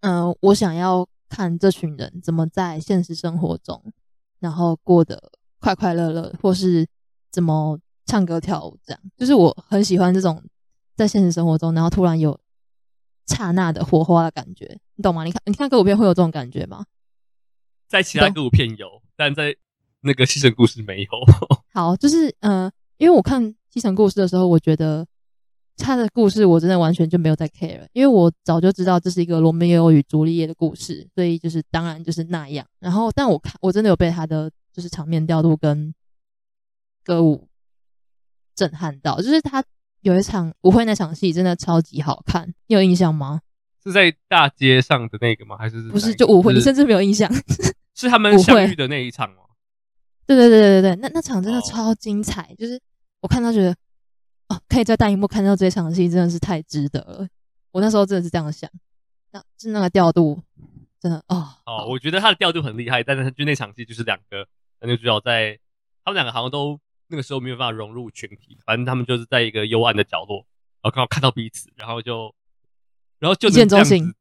嗯、呃，我想要看这群人怎么在现实生活中，然后过得快快乐乐，或是怎么唱歌跳舞，这样，就是我很喜欢这种在现实生活中，然后突然有刹那的火花的感觉，你懂吗？你看，你看歌舞片会有这种感觉吗？在其他歌舞片有，但在那个西城故事没有。好，就是嗯。呃因为我看《西城故事》的时候，我觉得他的故事我真的完全就没有在 care 了，因为我早就知道这是一个罗密欧与朱丽叶的故事，所以就是当然就是那样。然后，但我看我真的有被他的就是场面调度跟歌舞震撼到，就是他有一场舞会那场戏真的超级好看，你有印象吗？是在大街上的那个吗？还是，不是就舞会？你甚至没有印象？是他们相遇的那一场吗？对对对对对，那那场真的超精彩，oh. 就是我看到觉得，哦，可以在大荧幕看到这场戏，真的是太值得了。我那时候真的是这样想，那是那个调度，真的哦。哦，oh, 我觉得他的调度很厉害，但是就那场戏就是两个男女主角在，他们两个好像都那个时候没有办法融入群体，反正他们就是在一个幽暗的角落，然后刚好看到彼此，然后就，然后就这样子，一见钟情。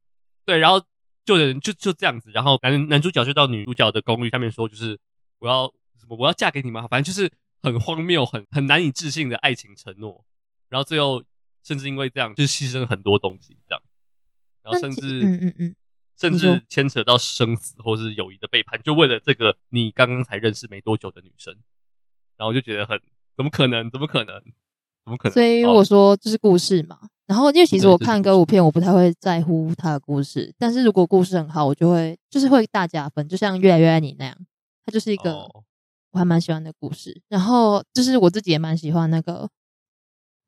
对，然后就人就就这样子，然后男男主角就到女主角的公寓下面说，就是我要什么。我要嫁给你吗？反正就是很荒谬、很很难以置信的爱情承诺，然后最后甚至因为这样，就牺牲很多东西，这样，然后甚至嗯嗯嗯，甚至牵扯到生死或是友谊的背叛，就为了这个你刚刚才认识没多久的女生，然后我就觉得很怎么可能？怎么可能？怎么可能？所以我说这是故事嘛。然后因为其实我看歌舞片，我不太会在乎他的故事，但是如果故事很好，我就会就是会大加分，就像《越来越爱你》那样，它就是一个。哦我还蛮喜欢的故事，然后就是我自己也蛮喜欢那个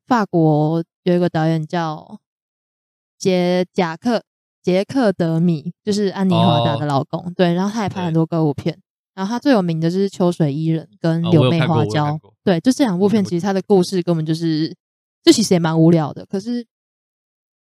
法国有一个导演叫杰贾克杰克德米，就是安妮华达的老公，哦、对，然后他也拍很多歌舞片，对然后他最有名的就是《秋水伊人》跟《柳妹花娇》，哦、对，就这两部片，其实他的故事根本就是，就其实也蛮无聊的，可是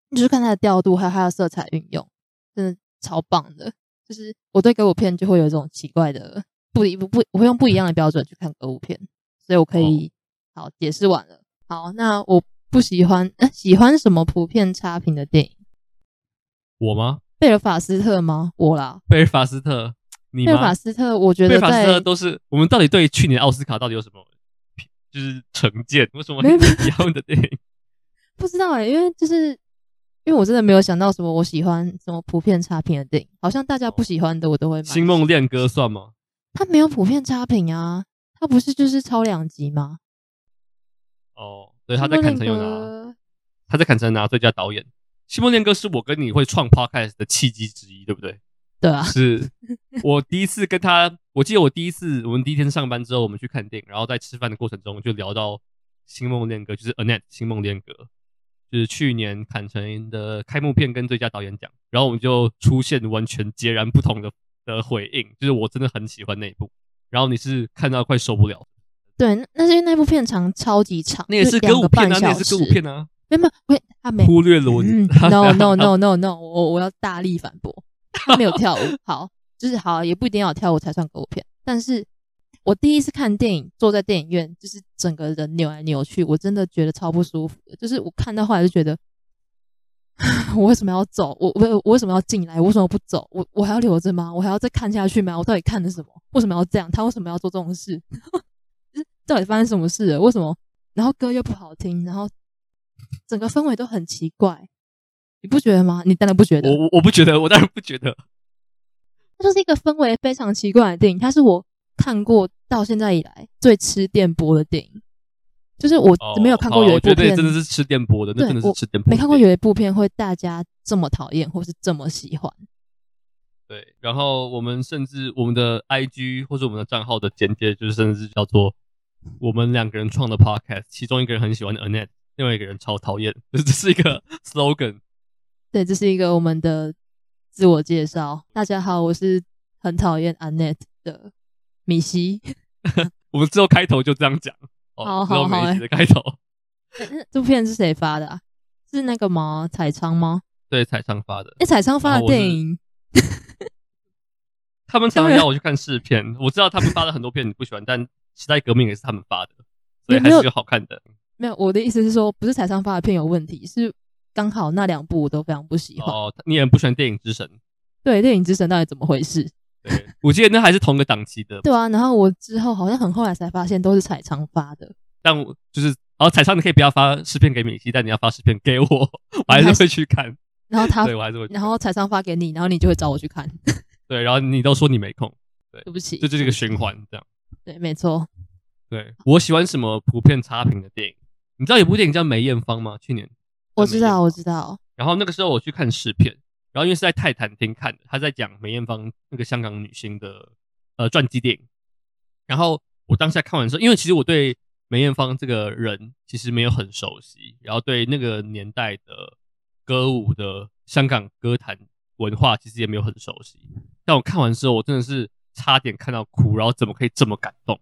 你就是看他的调度还有他的色彩运用，真的超棒的。就是我对歌舞片就会有一种奇怪的不一不不，我会用不一样的标准去看歌舞片，所以我可以、哦、好解释完了。好，那我不喜欢，呃、喜欢什么普遍差评的电影？我吗？贝尔法斯特吗？我啦。贝尔法斯特，你吗？贝法斯特，我觉得贝法斯特都是我们到底对去年奥斯卡到底有什么就是成见？为什么会喜欢的电影？不知道哎、欸，因为就是。因为我真的没有想到什么我喜欢什么普遍差评的电影，好像大家不喜欢的我都会买。星梦恋歌算吗？他没有普遍差评啊，他不是就是超两集吗？哦，对，他在坎城有拿，他在坎城拿最佳导演。星梦恋歌是我跟你会创 podcast 的契机之一，对不对？对啊，是我第一次跟他，我记得我第一次我们第一天上班之后，我们去看电影，然后在吃饭的过程中就聊到星梦恋歌，就是 Annette 星梦恋歌。就是去年坎城的开幕片跟最佳导演奖，然后我们就出现完全截然不同的的回应。就是我真的很喜欢那一部，然后你是看到快受不了。对，那是因为那部片长超级长，那也是歌舞片啊，那也是歌舞片啊。没有没有，他没忽略了我。嗯、no no no no no，我我要大力反驳，他 没有跳舞。好，就是好，也不一定要跳舞才算歌舞片，但是。我第一次看电影，坐在电影院，就是整个人扭来扭去，我真的觉得超不舒服。就是我看到后来就觉得，我为什么要走？我我我为什么要进来？为什么不走？我我还要留着吗？我还要再看下去吗？我到底看的什么？为什么要这样？他为什么要做这种事？就是到底发生什么事了？为什么？然后歌又不好听，然后整个氛围都很奇怪，你不觉得吗？你当然不觉得。我我不觉得，我当然不觉得。它就是一个氛围非常奇怪的电影，它是我。看过到现在以来最吃电波的电影，就是我没有看过有一部片，哦、真的是吃电波的，那真的是吃电波。没看过有一部片会大家这么讨厌，或是这么喜欢。对，然后我们甚至我们的 IG 或者我们的账号的简介，就是甚至叫做我们两个人创的 Podcast，其中一个人很喜欢的 Annette，另外一个人超讨厌，就是这是一个 slogan。对，这是一个我们的自我介绍。大家好，我是很讨厌 Annette 的。米西，我们之后开头就这样讲。好好好，米西的开头。这部片是谁发的啊？是那个吗？彩昌吗？对，彩昌发的。哎，彩昌发的电影。他们常常要我去看试片，我知道他们发了很多片你不喜欢，但时代革命也是他们发的，所以还是有好看的。没有，我的意思是说，不是彩昌发的片有问题，是刚好那两部我都非常不喜欢。哦，你也不喜欢电影之神？对，电影之神到底怎么回事？对，我记得那还是同个档期的。对啊，然后我之后好像很后来才发现都是彩昌发的。但我就是，然后，彩昌你可以不要发视片给米西，但你要发视片给我，我还是会去看。然后他，对我还是会。然后彩昌发给你，然后你就会找我去看。对，然后你都说你没空。对，对不起，这就是一个循环，这样。对，没错。对，我喜欢什么普遍差评的电影？你知道有部电影叫梅艳芳吗？去年。我知道，我知道。然后那个时候我去看试片。然后因为是在泰坦厅看的，他在讲梅艳芳那个香港女星的呃传记电影。然后我当时在看完之后，因为其实我对梅艳芳这个人其实没有很熟悉，然后对那个年代的歌舞的香港歌坛文化其实也没有很熟悉。但我看完之后，我真的是差点看到哭，然后怎么可以这么感动？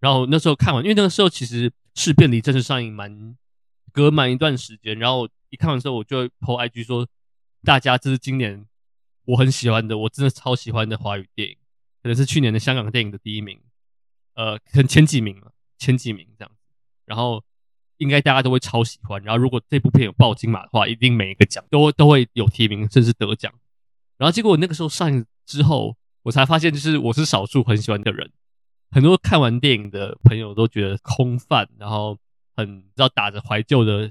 然后那时候看完，因为那个时候其实试片离正式上映蛮隔满一段时间，然后一看完之后，我就 po IG 说。大家，这是今年我很喜欢的，我真的超喜欢的华语电影，可能是去年的香港电影的第一名，呃，可能前几名了，前几名这样子。然后应该大家都会超喜欢。然后如果这部片有报金马的话，一定每一个奖都都会有提名，甚至得奖。然后结果我那个时候上映之后，我才发现，就是我是少数很喜欢的人。很多看完电影的朋友都觉得空泛，然后很知道打着怀旧的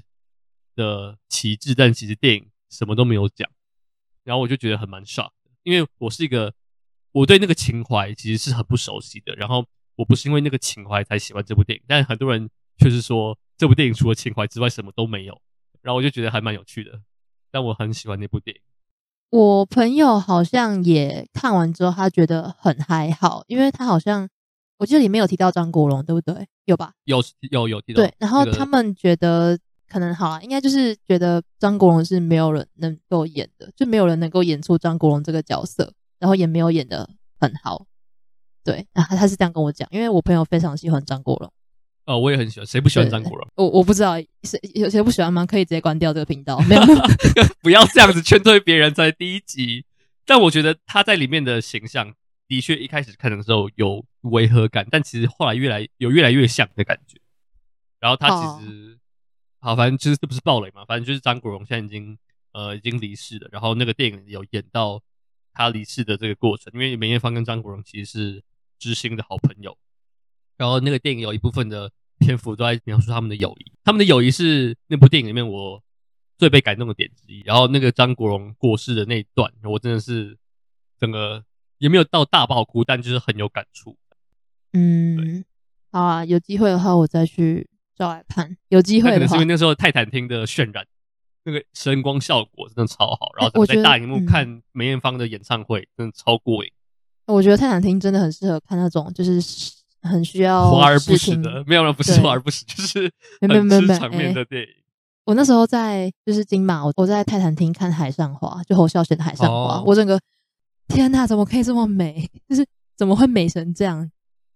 的旗帜，但其实电影。什么都没有讲，然后我就觉得很蛮 shock，因为我是一个我对那个情怀其实是很不熟悉的，然后我不是因为那个情怀才喜欢这部电影，但很多人却是说这部电影除了情怀之外什么都没有，然后我就觉得还蛮有趣的，但我很喜欢那部电影。我朋友好像也看完之后，他觉得很还好，因为他好像我记得里面有提到张国荣，对不对？有吧？有有有提到。对，然后他们觉得。可能好啊，应该就是觉得张国荣是没有人能够演的，就没有人能够演出张国荣这个角色，然后也没有演的很好。对，啊，他是这样跟我讲，因为我朋友非常喜欢张国荣。哦，我也很喜欢，谁不喜欢张国荣？我我不知道，谁有谁不喜欢吗？可以直接关掉这个频道，没有，不要这样子劝退别人，在第一集但我觉得他在里面的形象的确一开始看的时候有违和感，但其实后来越来有越来越像的感觉。然后他其实、oh. 好，反正就是这不是暴雷嘛，反正就是张国荣现在已经呃已经离世了。然后那个电影有演到他离世的这个过程，因为梅艳芳跟张国荣其实是知心的好朋友。然后那个电影有一部分的篇幅都在描述他们的友谊，他们的友谊是那部电影里面我最被感动的点之一。然后那个张国荣过世的那一段，我真的是整个也没有到大爆哭，但就是很有感触。嗯，好啊，有机会的话我再去。找来看，有机会的话。可能是因为那时候泰坦厅的渲染，那个声光效果真的超好，然后在大荧幕看梅艳芳的演唱会，真的超过瘾。我觉得泰坦厅真的很适合看那种，就是很需要华而不实的，没有人不是华而不实，就是很吃场面的电影。我那时候在就是金马，我我在泰坦厅看《海上花》，就侯孝贤的《海上花》，我整个天呐，怎么可以这么美？就是怎么会美成这样？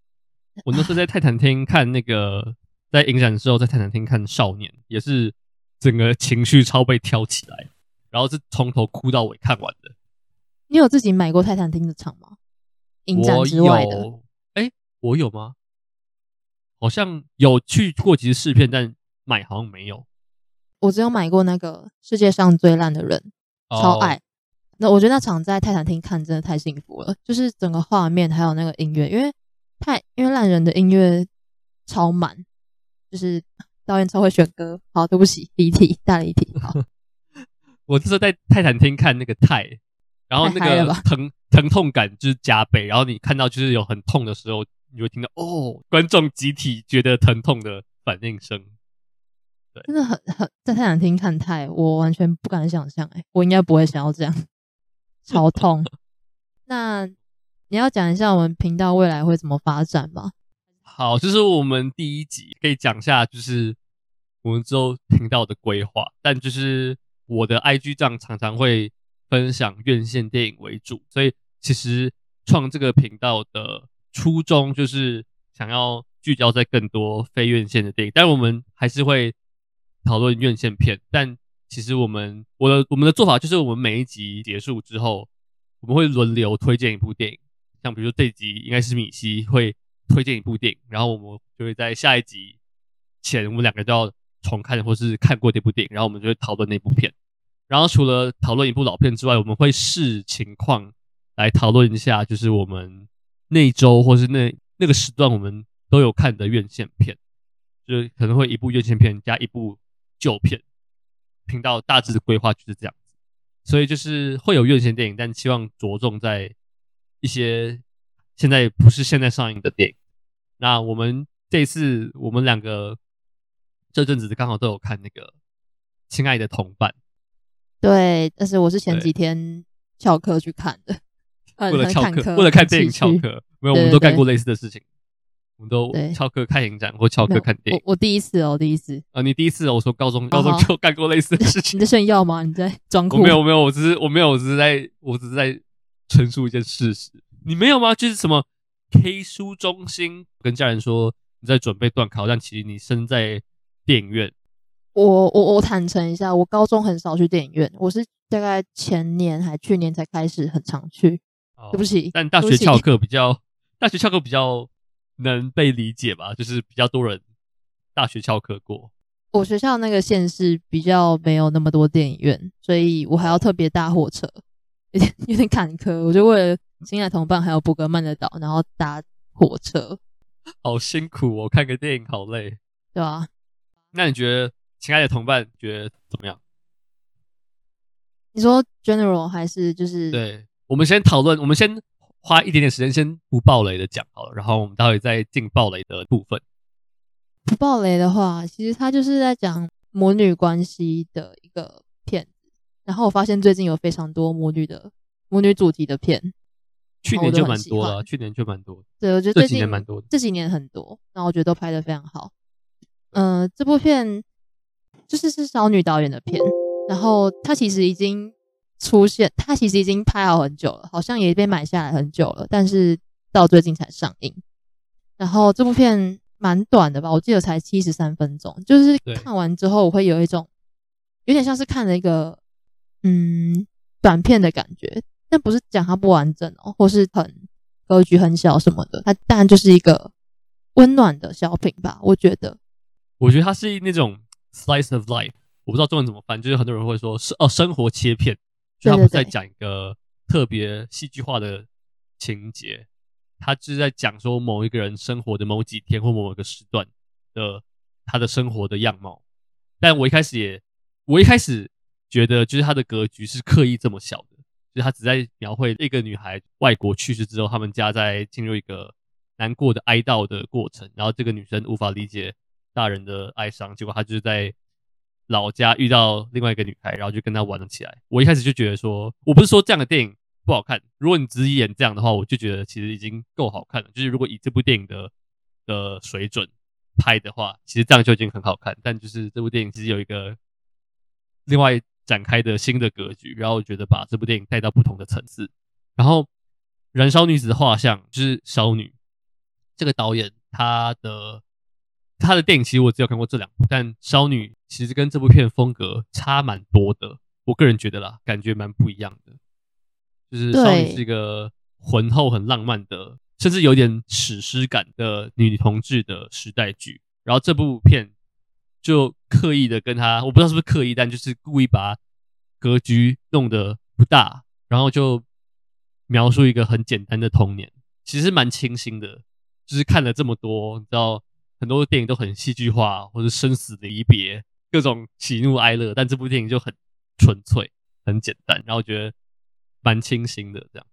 我那时候在泰坦厅看那个。在影展的时候，在泰坦厅看《少年》，也是整个情绪超被挑起来，然后是从头哭到尾看完的。你有自己买过泰坦厅的场吗？影展之外的？哎、欸，我有吗？好像有去过几次试片，但买好像没有。我只有买过那个世界上最烂的人，超爱。Oh. 那我觉得那场在泰坦厅看真的太幸福了，就是整个画面还有那个音乐，因为太因为烂人的音乐超满。就是导演超会选歌，好，对不起，离题，大离题。好，我就是在泰坦厅看那个泰，然后那个疼疼痛感就是加倍，然后你看到就是有很痛的时候，你会听到哦，观众集体觉得疼痛的反应声。对，真的很很在泰坦厅看泰，我完全不敢想象，哎，我应该不会想要这样，超痛。那你要讲一下我们频道未来会怎么发展吗？好，这是我们第一集，可以讲一下，就是我们之后频道的规划。但就是我的 IG 账常常会分享院线电影为主，所以其实创这个频道的初衷就是想要聚焦在更多非院线的电影。但我们还是会讨论院线片。但其实我们我的我们的做法就是，我们每一集结束之后，我们会轮流推荐一部电影。像比如说这一集应该是米西会。推荐一部电影，然后我们就会在下一集前，我们两个都要重看或是看过这部电影，然后我们就会讨论那部片。然后除了讨论一部老片之外，我们会视情况来讨论一下，就是我们那一周或是那那个时段我们都有看的院线片，就是可能会一部院线片加一部旧片。频道大致的规划就是这样子，所以就是会有院线电影，但希望着重在一些。现在不是现在上映的电影，那我们这次我们两个这阵子刚好都有看那个《亲爱的同伴》。对，但是我是前几天翘课去看的，为了翘课，为了看电影翘课。没有，我们都干过类似的事情，我们都翘课看影展或翘课看电影。我我第一次哦，第一次啊，你第一次哦，我说高中高中就干过类似的事情。你在炫耀吗？你在装酷？我没有没有，我只是我没有，我只是在我只是在陈述一件事实。你没有吗？就是什么 K 书中心跟家人说你在准备段考，但其实你身在电影院。我我我坦诚一下，我高中很少去电影院，我是大概前年还去年才开始很常去。哦、对不起，但大学翘课比较，大学翘课比较能被理解吧？就是比较多人大学翘课过。我学校那个县市比较没有那么多电影院，所以我还要特别搭火车，有 点有点坎坷。我就为了。亲爱的同伴还有布格曼的岛，然后搭火车，好辛苦哦！看个电影好累，对啊。那你觉得亲爱的同伴觉得怎么样？你说 general 还是就是？对，我们先讨论，我们先花一点点时间，先不暴雷的讲好了，然后我们待会再进暴雷的部分。不暴雷的话，其实他就是在讲母女关系的一个片子。然后我发现最近有非常多母女的母女主题的片。去年就蛮多了，去年就蛮多。对，我觉得这几年蛮多的，这几年很多。然后我觉得都拍的非常好。嗯、呃，这部片就是是少女导演的片，然后它其实已经出现，它其实已经拍好很久了，好像也被买下来很久了，但是到最近才上映。然后这部片蛮短的吧，我记得才七十三分钟，就是看完之后我会有一种有点像是看了一个嗯短片的感觉。但不是讲它不完整哦，或是很格局很小什么的，它当然就是一个温暖的小品吧。我觉得，我觉得它是那种 slice of life，我不知道中文怎么翻，就是很多人会说是哦生活切片，就他不是在讲一个特别戏剧化的情节，他就是在讲说某一个人生活的某几天或某一个时段的他的生活的样貌。但我一开始也，我一开始觉得就是他的格局是刻意这么小的。就是他只在描绘一个女孩外国去世之后，他们家在进入一个难过的哀悼的过程，然后这个女生无法理解大人的哀伤，结果她就是在老家遇到另外一个女孩，然后就跟她玩了起来。我一开始就觉得说，我不是说这样的电影不好看，如果你只演这样的话，我就觉得其实已经够好看了。就是如果以这部电影的的水准拍的话，其实这样就已经很好看。但就是这部电影其实有一个另外。展开的新的格局，然后我觉得把这部电影带到不同的层次。然后《燃烧女子的画像》就是烧女这个导演他的他的电影，其实我只有看过这两部，但少女其实跟这部片风格差蛮多的。我个人觉得啦，感觉蛮不一样的。就是少女是一个浑厚、很浪漫的，甚至有点史诗感的女同志的时代剧。然后这部片。就刻意的跟他，我不知道是不是刻意，但就是故意把格局弄得不大，然后就描述一个很简单的童年，其实蛮清新的。就是看了这么多，你知道很多电影都很戏剧化，或者生死离别，各种喜怒哀乐，但这部电影就很纯粹、很简单，然后觉得蛮清新的这样。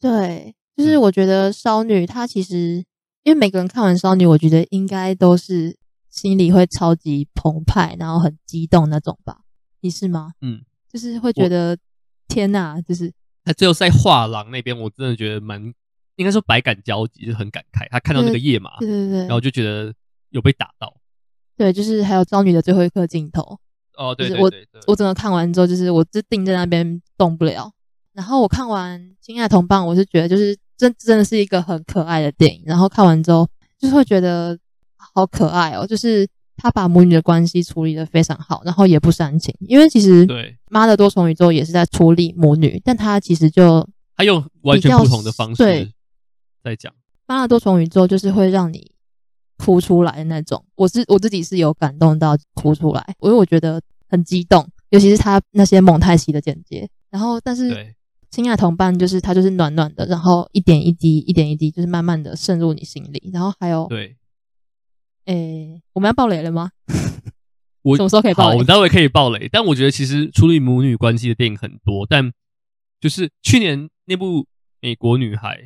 对，就是我觉得少女她其实，因为每个人看完少女，我觉得应该都是。心里会超级澎湃，然后很激动那种吧？你是吗？嗯，就是会觉得天哪，就是他最后在画廊那边，我真的觉得蛮应该说百感交集，就很感慨。他看到那个页码，对对对，然后就觉得有被打到。对，就是还有招女的最后一刻镜头。哦，对，我我整个看完之后，就是我就定在那边动不了。然后我看完《亲爱的同伴》，我是觉得就是真真的是一个很可爱的电影。然后看完之后，就是会觉得。好可爱哦！就是他把母女的关系处理的非常好，然后也不煽情。因为其实对妈的多重宇宙也是在处理母女，但他其实就他用完全不同的方式对在讲妈的多重宇宙，就是会让你哭出来的那种。我是我自己是有感动到哭出来，因为我觉得很激动，尤其是他那些蒙太奇的剪接。然后，但是亲爱的同伴就是他就是暖暖的，然后一点一滴，一点一滴，就是慢慢的渗入你心里。然后还有对。诶、欸，我们要爆雷了吗？我什么时候可以爆雷？我们待会可以爆雷。但我觉得其实处理母女关系的电影很多，但就是去年那部《美国女孩》，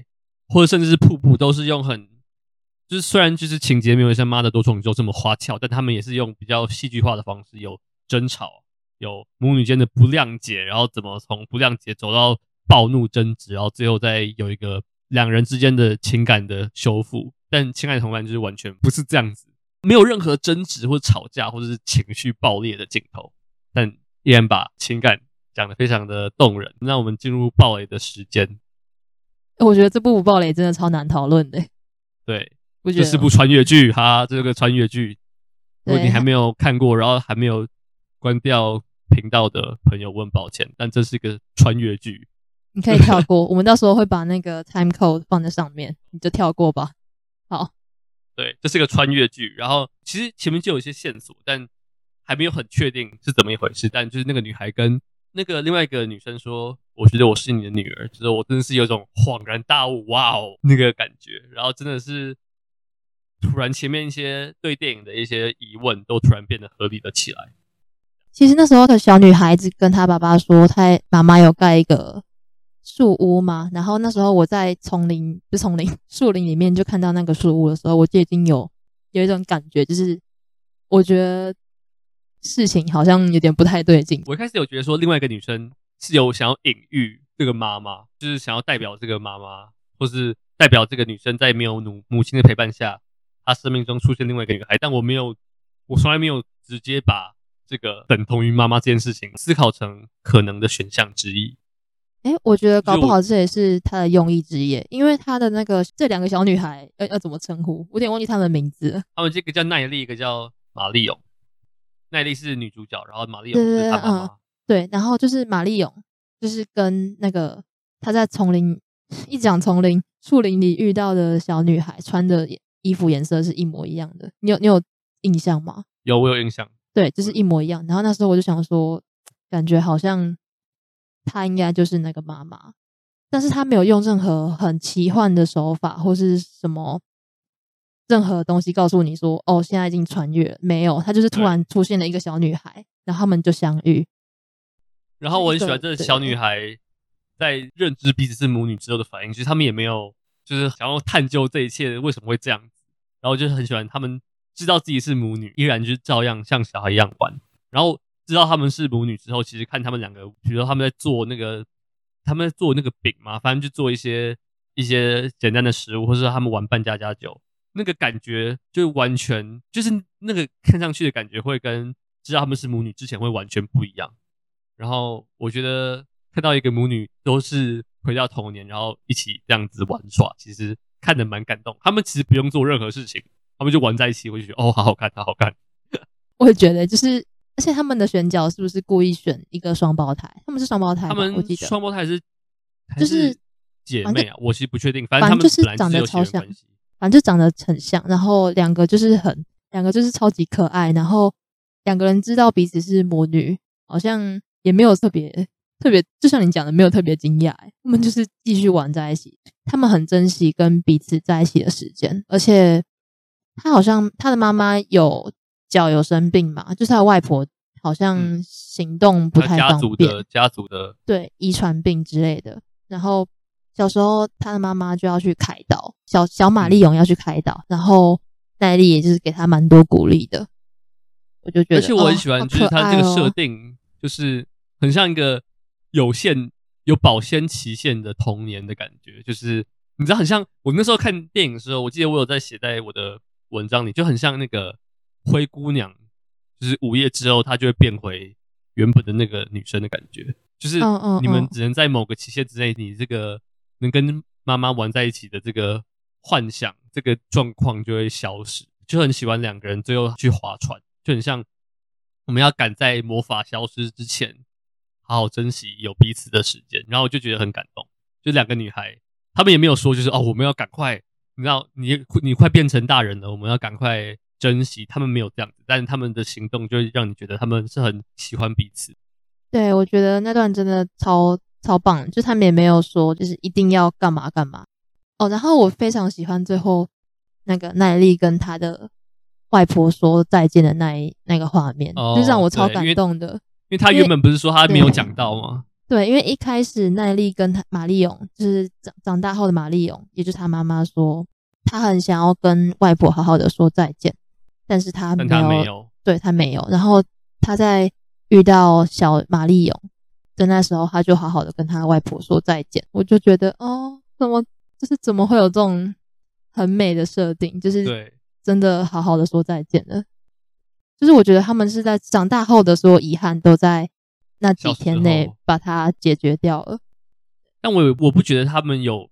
或者甚至是《瀑布》，都是用很就是虽然就是情节没有像《妈的多重宇宙》这么花俏，但他们也是用比较戏剧化的方式，有争吵，有母女间的不谅解，然后怎么从不谅解走到暴怒争执，然后最后再有一个两人之间的情感的修复。但《亲爱的同伴》就是完全不是这样子。没有任何争执或吵架或者是情绪爆裂的镜头，但依然把情感讲得非常的动人。那我们进入爆雷的时间。我觉得这部爆雷真的超难讨论的。对，这是部穿越剧哈，这个穿越剧。如果你还没有看过，然后还没有关掉频道的朋友，问抱歉，但这是一个穿越剧。你可以跳 过，我们到时候会把那个 time code 放在上面，你就跳过吧。好。对，这是个穿越剧，然后其实前面就有一些线索，但还没有很确定是怎么一回事。但就是那个女孩跟那个另外一个女生说：“我觉得我是你的女儿。”就是我真的是有种恍然大悟，哇哦，那个感觉。然后真的是突然前面一些对电影的一些疑问都突然变得合理了起来。其实那时候的小女孩子跟她爸爸说，她妈妈有盖一个。树屋嘛？然后那时候我在丛林，不是丛林，树林里面就看到那个树屋的时候，我就已经有有一种感觉，就是我觉得事情好像有点不太对劲。我一开始有觉得说，另外一个女生是有想要隐喻这个妈妈，就是想要代表这个妈妈，或是代表这个女生在没有母母亲的陪伴下，她生命中出现另外一个女孩。但我没有，我从来没有直接把这个等同于妈妈这件事情思考成可能的选项之一。哎、欸，我觉得搞不好这也是他的用意之一，因为他的那个这两个小女孩要要怎么称呼？我有点忘记他们的名字。他们这个叫奈莉，一个叫玛丽勇。奈莉是女主角，然后玛丽勇是她妈妈。对，然后就是玛丽勇，就是跟那个他在丛林 一讲丛林树林里遇到的小女孩穿的衣服颜色是一模一样的。你有你有印象吗？有，我有印象。对，就是一模一样。然后那时候我就想说，感觉好像她应该就是那个妈妈，但是她没有用任何很奇幻的手法或是什么。任何东西告诉你说：“哦，现在已经穿越了。”没有，他就是突然出现了一个小女孩，然后他们就相遇。然后我很喜欢这个小女孩在认知彼此是母女之后的反应，其实他们也没有就是想要探究这一切为什么会这样子。然后就是很喜欢他们知道自己是母女，依然就是照样像小孩一样玩。然后知道他们是母女之后，其实看他们两个，比如说他们在做那个他们在做那个饼嘛，反正就做一些一些简单的食物，或者说他们玩扮家家酒。那个感觉就完全就是那个看上去的感觉会跟知道他们是母女之前会完全不一样。然后我觉得看到一个母女都是回到童年，然后一起这样子玩耍，其实看得蛮感动。他们其实不用做任何事情，他们就玩在一起，我就觉得哦，好好看，好好看。我也觉得，就是而且他们的选角是不是故意选一个双胞胎？他们是双胞胎，他们我记得双胞胎是就是姐妹啊，我其实不确定，反正他们就是长得超像。反正就长得很像，然后两个就是很两个就是超级可爱，然后两个人知道彼此是母女，好像也没有特别特别，就像你讲的，没有特别惊讶。他们就是继续玩在一起，他们很珍惜跟彼此在一起的时间，而且他好像他的妈妈有脚有生病嘛，就是他的外婆好像行动不太方便，家族的家族的对遗传病之类的，然后。小时候，他的妈妈就要去开刀，小小马丽勇要去开刀，然后奈莉也就是给他蛮多鼓励的。我就觉得，而且我很喜欢，就是他这个设定，就是很像一个有限、有保鲜期限的童年的感觉。就是你知道，很像我那时候看电影的时候，我记得我有在写在我的文章里，就很像那个灰姑娘，就是午夜之后，她就会变回原本的那个女生的感觉。就是你们只能在某个期限之内，你这个。能跟妈妈玩在一起的这个幻想，这个状况就会消失。就很喜欢两个人最后去划船，就很像我们要赶在魔法消失之前，好好珍惜有彼此的时间。然后我就觉得很感动，就两个女孩，她们也没有说就是哦，我们要赶快，你知道，你你快变成大人了，我们要赶快珍惜。她们没有这样子，但是她们的行动就会让你觉得她们是很喜欢彼此。对，我觉得那段真的超。超棒，就他们也没有说就是一定要干嘛干嘛哦。然后我非常喜欢最后那个奈莉跟她的外婆说再见的那一那个画面，哦、就让我超感动的。因为他原本不是说他没有讲到吗？对，因为一开始奈莉跟他玛丽勇，就是长长大后的玛丽勇，也就是他妈妈说，他很想要跟外婆好好的说再见，但是他没有，他没有对他没有。然后他在遇到小玛丽勇。在那时候，他就好好的跟他外婆说再见。我就觉得，哦，怎么就是怎么会有这种很美的设定？就是真的好好的说再见了。就是我觉得他们是在长大后的所有遗憾都在那几天内把它解决掉了。但我我不觉得他们有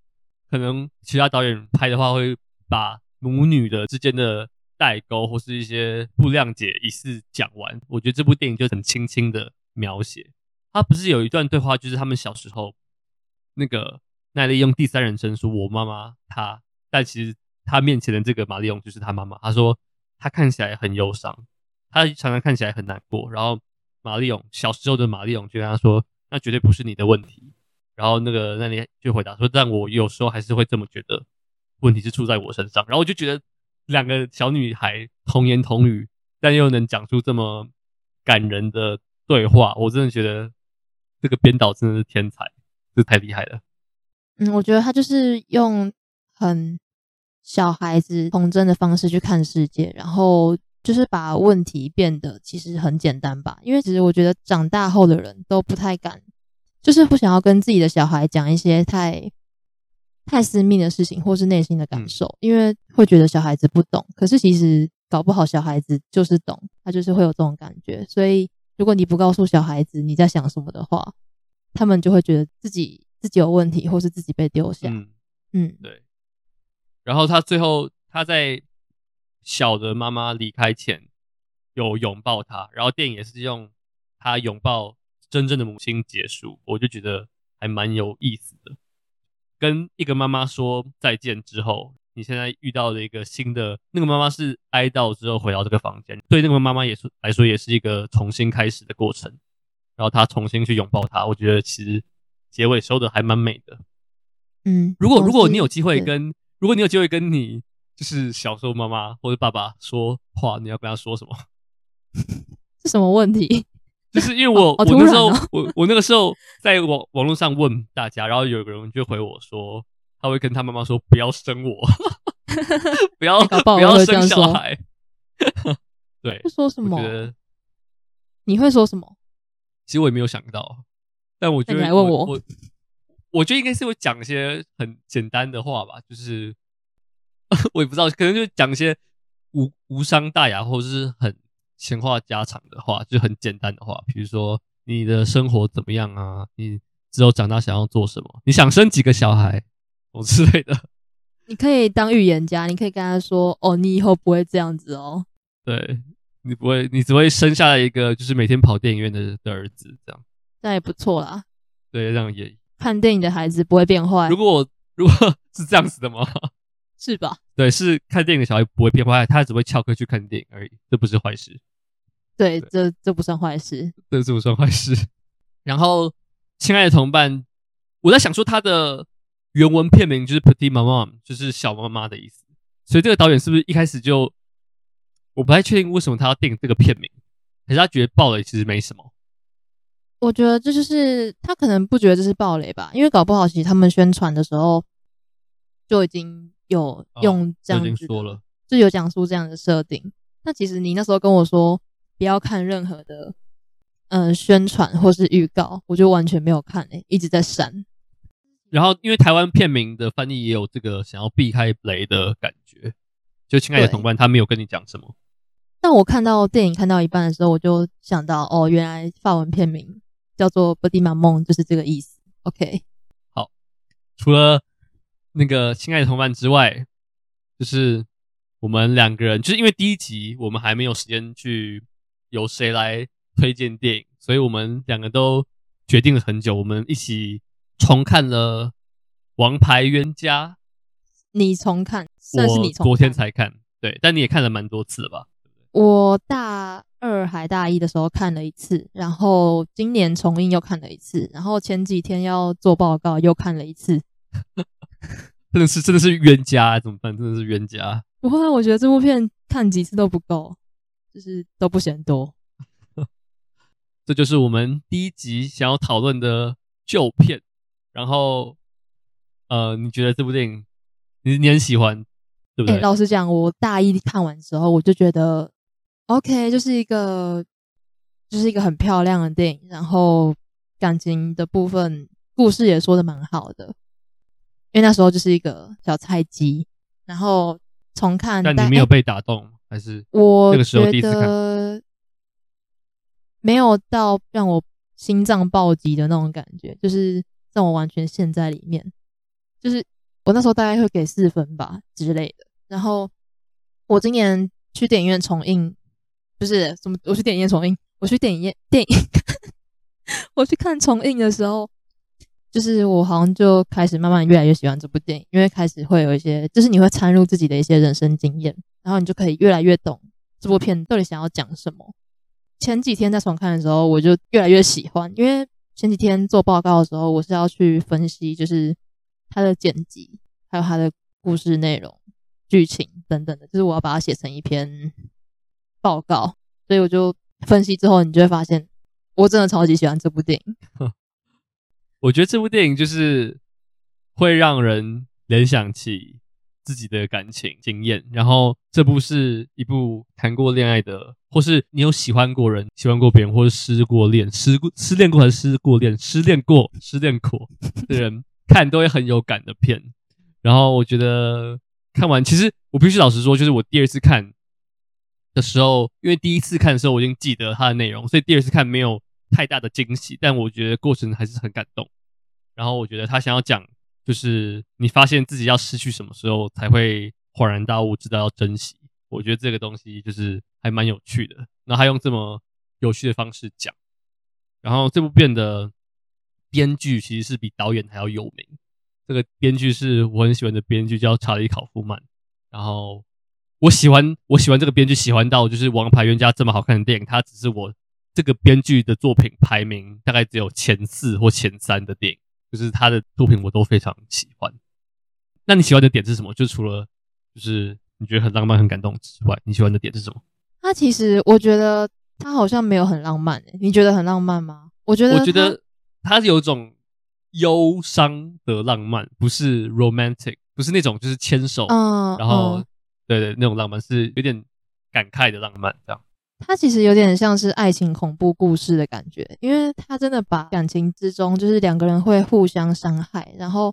可能其他导演拍的话会把母女的之间的代沟或是一些不谅解一次讲完。我觉得这部电影就很轻轻的描写。他不是有一段对话，就是他们小时候，那个奈利用第三人称说“我妈妈”，她，但其实他面前的这个玛丽勇就是他妈妈。他说他看起来很忧伤，他常常看起来很难过。然后玛丽勇小时候的玛丽勇就跟他说：“那绝对不是你的问题。”然后那个奈莉就回答说：“但我有时候还是会这么觉得，问题是出在我身上。”然后我就觉得两个小女孩童言童语，但又能讲出这么感人的对话，我真的觉得。这个编导真的是天才，这太厉害了。嗯，我觉得他就是用很小孩子童真的方式去看世界，然后就是把问题变得其实很简单吧。因为其实我觉得长大后的人都不太敢，就是不想要跟自己的小孩讲一些太太私密的事情，或是内心的感受，嗯，因为会觉得小孩子不懂。可是其实搞不好小孩子就是懂，他就是会有这种感觉，所以。如果你不告诉小孩子你在想什么的话，他们就会觉得自己自己有问题，或是自己被丢下。嗯嗯，对。然后他最后他在小的妈妈离开前有拥抱他，然后电影也是用他拥抱真正的母亲结束，我就觉得还蛮有意思的。跟一个妈妈说再见之后，你现在遇到了一个新的那个妈妈是哀悼之后回到这个房间，对那个妈妈也是来说也是一个重新开始的过程。然后她重新去拥抱他，我觉得其实结尾收的还蛮美的。嗯，如果如果你有机会跟如果你有机会跟你就是小时候妈妈或者爸爸说话，你要跟他说什么？是什么问题？就是 因为我、哦、我那时候我我那个时候在网网络上问大家，然后有个人就回我说，他会跟他妈妈说不要生我，不要不要生小孩。对，会说什么？你会说什么？其实我也没有想到，但我觉得你来问我，我我觉得应该是会讲一些很简单的话吧，就是 我也不知道，可能就讲一些无无伤大雅，或者是很。闲话家常的话，就很简单的话，比如说你的生活怎么样啊？你之后长大想要做什么？你想生几个小孩？哦之类的。你可以当预言家，你可以跟他说：“哦，你以后不会这样子哦。”对，你不会，你只会生下来一个就是每天跑电影院的的儿子，这样。那也不错啦。对，这样也看电影的孩子不会变坏。如果如 果是这样子的吗？是吧？对，是看电影的小孩不会变坏，他只会翘课去看电影而已，这不是坏事。对，这这不算坏事，这这不算坏事。然后，亲爱的同伴，我在想说，他的原文片名就是 Petite Maman，就是小妈妈的意思。所以，这个导演是不是一开始就，我不太确定为什么他要定这个片名，可是他觉得暴雷其实没什么。我觉得这就是他可能不觉得这是暴雷吧，因为搞不好其实他们宣传的时候就已经有用这样子，说了，就有讲述这样的设定。那其实你那时候跟我说。不要看任何的，嗯、呃，宣传或是预告，我就完全没有看诶、欸，一直在删。然后，因为台湾片名的翻译也有这个想要避开雷的感觉，就亲爱的同伴，他没有跟你讲什么。但我看到电影看到一半的时候，我就想到，哦，原来法文片名叫做《Petite Maman》，就是这个意思。OK，好，除了那个亲爱的同伴之外，就是我们两个人，就是因为第一集我们还没有时间去。由谁来推荐电影？所以我们两个都决定了很久，我们一起重看了《王牌冤家》。你重看，算是你重看。我昨天才看，对，但你也看了蛮多次了吧？我大二还大一的时候看了一次，然后今年重映又看了一次，然后前几天要做报告又看了一次。真的是真的是冤家，怎么办？真的是冤家。不会，我觉得这部片看几次都不够。就是都不嫌多，这就是我们第一集想要讨论的旧片。然后，呃，你觉得这部电影你你很喜欢，对不对？欸，老实讲，我大一看完之后，我就觉得 OK，就是一个就是一个很漂亮的电影。然后感情的部分，故事也说的蛮好的。因为那时候就是一个小菜鸡，然后重看，但你没有被打动。欸还是我那个时候第一次看没有到让我心脏暴击的那种感觉，就是让我完全陷在里面。就是我那时候大概会给四分吧之类的。然后我今年去电影院重映，不是什么，我去电影院重映，我去电影院电影，我去看重映的时候，就是我好像就开始慢慢越来越喜欢这部电影，因为开始会有一些，就是你会掺入自己的一些人生经验。然后你就可以越来越懂这部片到底想要讲什么。前几天在重看的时候，我就越来越喜欢，因为前几天做报告的时候，我是要去分析，就是它的剪辑，还有它的故事内容、剧情等等的，就是我要把它写成一篇报告。所以我就分析之后，你就会发现，我真的超级喜欢这部电影。我觉得这部电影就是会让人联想起。自己的感情经验，然后这部是一部谈过恋爱的，或是你有喜欢过人、喜欢过别人，或是失过恋、失过失恋过还是失过恋、失恋过、失恋过 的人看都会很有感的片。然后我觉得看完，其实我必须老实说，就是我第二次看的时候，因为第一次看的时候我已经记得它的内容，所以第二次看没有太大的惊喜，但我觉得过程还是很感动。然后我觉得他想要讲。就是你发现自己要失去什么时候，才会恍然大悟，知道要珍惜。我觉得这个东西就是还蛮有趣的。那他用这么有趣的方式讲，然后这部片的编剧其实是比导演还要有名。这个编剧是我很喜欢的编剧，叫查理·考夫曼。然后我喜欢我喜欢这个编剧，喜欢到就是《王牌冤家》这么好看的电影，它只是我这个编剧的作品排名大概只有前四或前三的电影，就是他的作品我都非常喜欢。那你喜欢的点是什么？就除了就是你觉得很浪漫、很感动之外，你喜欢的点是什么？他其实我觉得他好像没有很浪漫，你觉得很浪漫吗？我觉得我觉得他有一种忧伤的浪漫，不是 romantic，不是那种就是牵手，嗯，然后、嗯、对对那种浪漫是有点感慨的浪漫，这样。他其实有点像是爱情恐怖故事的感觉，因为他真的把感情之中就是两个人会互相伤害，然后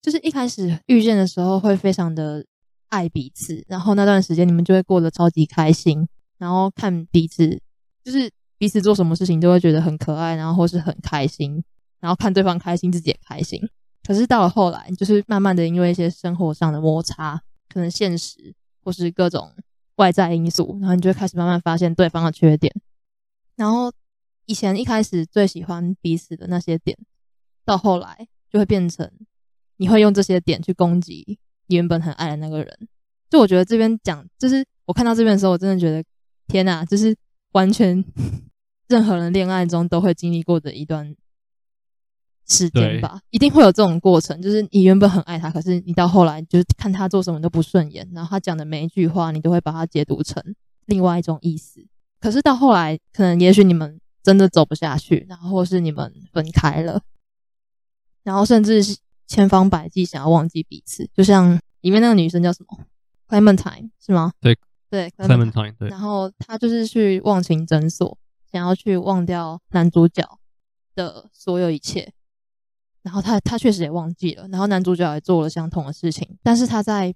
就是一开始遇见的时候会非常的爱彼此，然后那段时间你们就会过得超级开心。然后看彼此，就是彼此做什么事情都会觉得很可爱，然后或是很开心，然后看对方开心，自己也开心。可是到了后来，就是慢慢的因为一些生活上的摩擦，可能现实或是各种外在因素，然后你就会开始慢慢发现对方的缺点。然后以前一开始最喜欢彼此的那些点，到后来就会变成你会用这些点去攻击你原本很爱的那个人。就我觉得这边讲，就是我看到这边的时候，我真的觉得。天呐，就是完全 任何人恋爱中都会经历过的一段时间吧，一定会有这种过程。就是你原本很爱他，可是你到后来就是看他做什么都不顺眼，然后他讲的每一句话，你都会把它解读成另外一种意思。可是到后来，可能也许你们真的走不下去，然后或是你们分开了，然后甚至是千方百计想要忘记彼此。就像里面那个女生叫什么？Clementine 是吗？对。对，Clementine，对，然后她就是去忘情诊所，想要去忘掉男主角的所有一切，然后他他确实也忘记了，然后男主角也做了相同的事情，但是他在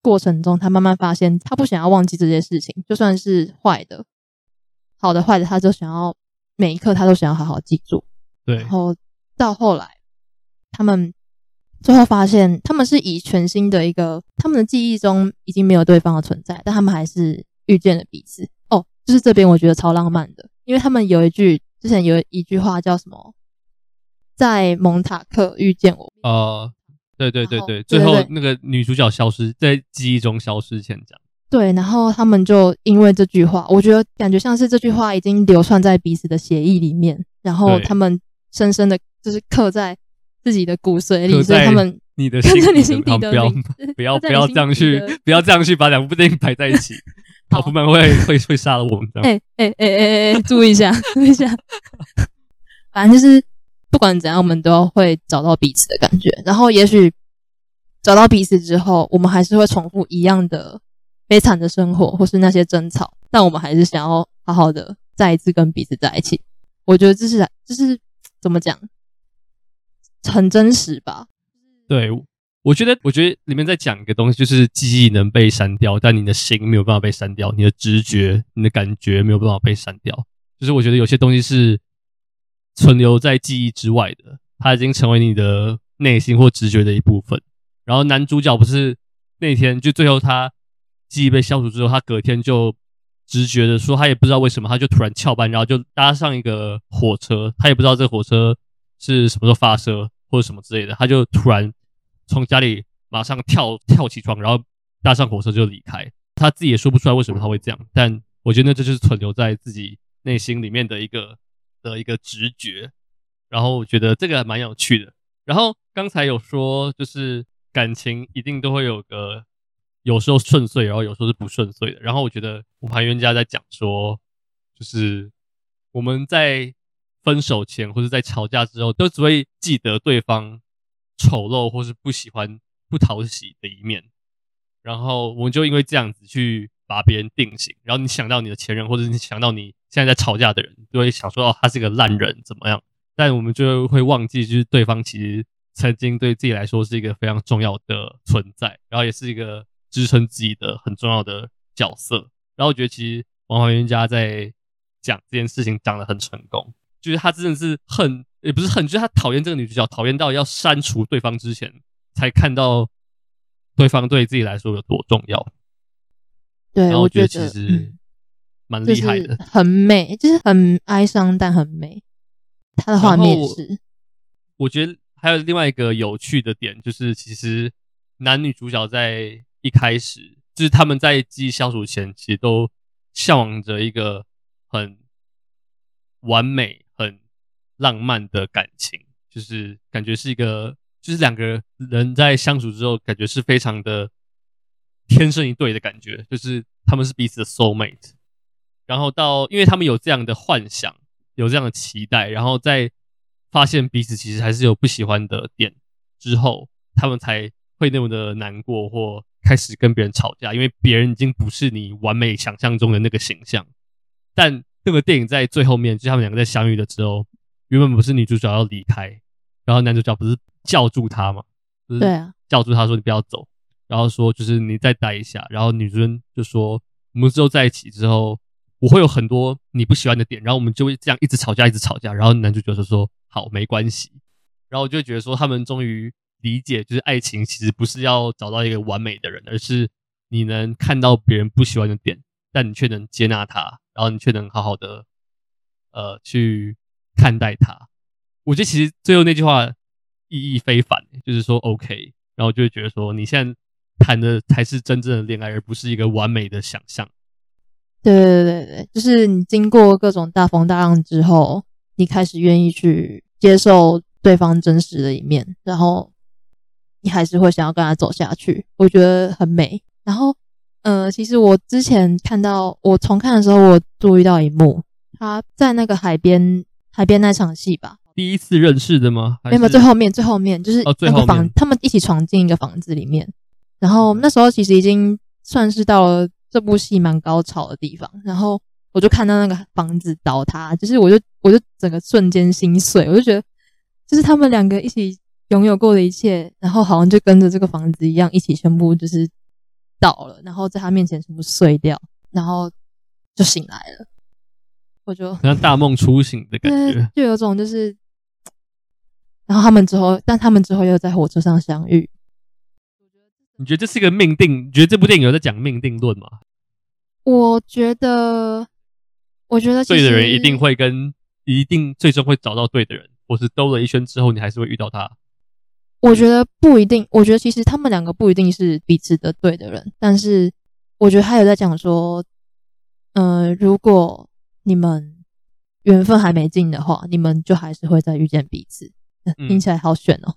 过程中，他慢慢发现，他不想要忘记这些事情，就算是坏的、好的、坏的，他就想要每一刻他都想要好好记住。对，然后到后来，他们。最后发现，他们是以全新的一个，他们的记忆中已经没有对方的存在，但他们还是遇见了彼此。哦，就是这边我觉得超浪漫的，因为他们有一句之前有一句话叫什么，在蒙塔克遇见我。呃，对对对对，最后那个女主角消失在记忆中消失前讲。对，然后他们就因为这句话，我觉得感觉像是这句话已经流传在彼此的协议里面，然后他们深深的就是刻在。自己的骨髓里，所以他们你的心不要不要不要这样去，不要这样去把两部电影摆在一起，考夫曼会会会杀了我们。哎哎哎哎哎，注意一下，注意一下。反正就是不管怎样，我们都会找到彼此的感觉。然后也许找到彼此之后，我们还是会重复一样的悲惨的生活，或是那些争吵，但我们还是想要好好的再一次跟彼此在一起。我觉得这是这是怎么讲？很真实吧？对，我觉得，我觉得里面在讲一个东西，就是记忆能被删掉，但你的心没有办法被删掉，你的直觉、你的感觉没有办法被删掉。就是我觉得有些东西是存留在记忆之外的，它已经成为你的内心或直觉的一部分。然后男主角不是那天就最后他记忆被消除之后，他隔天就直觉的说，他也不知道为什么，他就突然翘班，然后就搭上一个火车，他也不知道这个火车是什么时候发车。或者什么之类的，他就突然从家里马上跳跳起床，然后搭上火车就离开。他自己也说不出来为什么他会这样，但我觉得这就是存留在自己内心里面的一个的一个直觉。然后我觉得这个还蛮有趣的。然后刚才有说，就是感情一定都会有个有时候顺遂，然后有时候是不顺遂的。然后我觉得我们冤家在讲说，就是我们在。分手前或者在吵架之后，都只会记得对方丑陋或是不喜欢、不讨喜的一面，然后我们就因为这样子去把别人定型。然后你想到你的前任，或者你想到你现在在吵架的人，就会想说哦，他是个烂人，怎么样？但我们就会忘记，就是对方其实曾经对自己来说是一个非常重要的存在，然后也是一个支撑自己的很重要的角色。然后我觉得其实《王牌冤家》在讲这件事情讲得很成功。就是他真的是恨，也不是恨，就是他讨厌这个女主角，讨厌到要删除对方之前，才看到对方对自己来说有多重要。对，然后我觉得其实蛮厉害的，很美，就是很哀伤但很美。他的画面是。我觉得还有另外一个有趣的点，就是其实男女主角在一开始，就是他们在记忆消除前，其实都向往着一个很完美、很浪漫的感情，就是感觉是一个，就是两个人在相处之后，感觉是非常的天生一对的感觉，就是他们是彼此的 soul mate。然后到，因为他们有这样的幻想，有这样的期待，然后在发现彼此其实还是有不喜欢的点之后，他们才会那么的难过或开始跟别人吵架，因为别人已经不是你完美想象中的那个形象。但这个电影在最后面，就是他们两个在相遇的时候，原本不是女主角要离开，然后男主角不是叫住她吗？对啊，叫住她说你不要走，然后说就是你再待一下，然后女主人就说我们之后在一起之后。我会有很多你不喜欢的点，然后我们就会这样一直吵架，一直吵架。然后男主角就说：“好，没关系。”然后我就觉得说，他们终于理解，就是爱情其实不是要找到一个完美的人，而是你能看到别人不喜欢的点，但你却能接纳他，然后你却能好好的呃去看待他。我觉得其实最后那句话意义非凡，就是说 OK。然后就会觉得说，你现在谈的才是真正的恋爱，而不是一个完美的想象。对对对对，就是你经过各种大风大浪之后，你开始愿意去接受对方真实的一面，然后你还是会想要跟他走下去，我觉得很美。然后，呃，其实我之前看到我重看的时候，我注意到一幕，他在那个海边海边那场戏吧，第一次认识的吗？没有，最后面最后面就是那个房，他们一起闯进一个房子里面，然后那时候其实已经算是到了。这部戏蛮高潮的地方，然后我就看到那个房子倒塌，就是我就我就整个瞬间心碎，我就觉得，就是他们两个一起拥有过的一切，然后好像就跟着这个房子一样，一起全部就是倒了，然后在他面前全部碎掉，然后就醒来了，我就像大梦初醒的感觉，就有种就是，然后他们之后，但他们之后又在火车上相遇。你觉得这是一个命定？你觉得这部电影有在讲命定论吗？我觉得，我觉得对的人一定会跟，一定最终会找到对的人，或是兜了一圈之后，你还是会遇到他。我觉得不一定。我觉得其实他们两个不一定是彼此的对的人，但是我觉得他有在讲说，嗯、呃，如果你们缘分还没尽的话，你们就还是会再遇见彼此。听起来好选哦，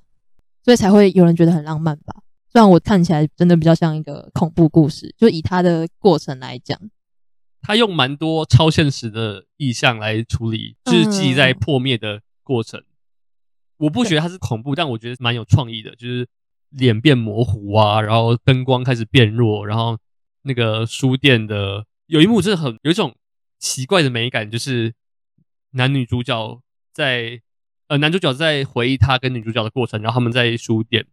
所以才会有人觉得很浪漫吧。让我看起来真的比较像一个恐怖故事，就以它的过程来讲，他用蛮多超现实的意象来处理，就是记忆在破灭的过程。我不觉得它是恐怖，但我觉得蛮有创意的，就是脸变模糊啊，然后灯光开始变弱，然后那个书店的有一幕真的很有一种奇怪的美感，就是男女主角在呃男主角在回忆他跟女主角的过程，然后他们在书店，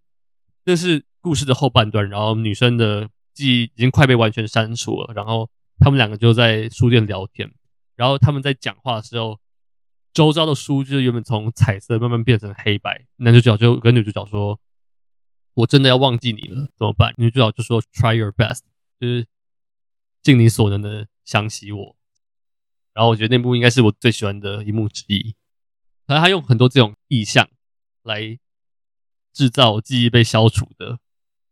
这是。故事的后半段，然后女生的记忆已经快被完全删除了，然后他们两个就在书店聊天，然后他们在讲话的时候，周遭的书就是原本从彩色慢慢变成黑白，男主角就跟女主角说：“我真的要忘记你了，怎么办？”女主角就说：“Try your best，就是尽你所能的想起我。”然后我觉得那部应该是我最喜欢的一幕之一，可能他用很多这种意象来制造记忆被消除的。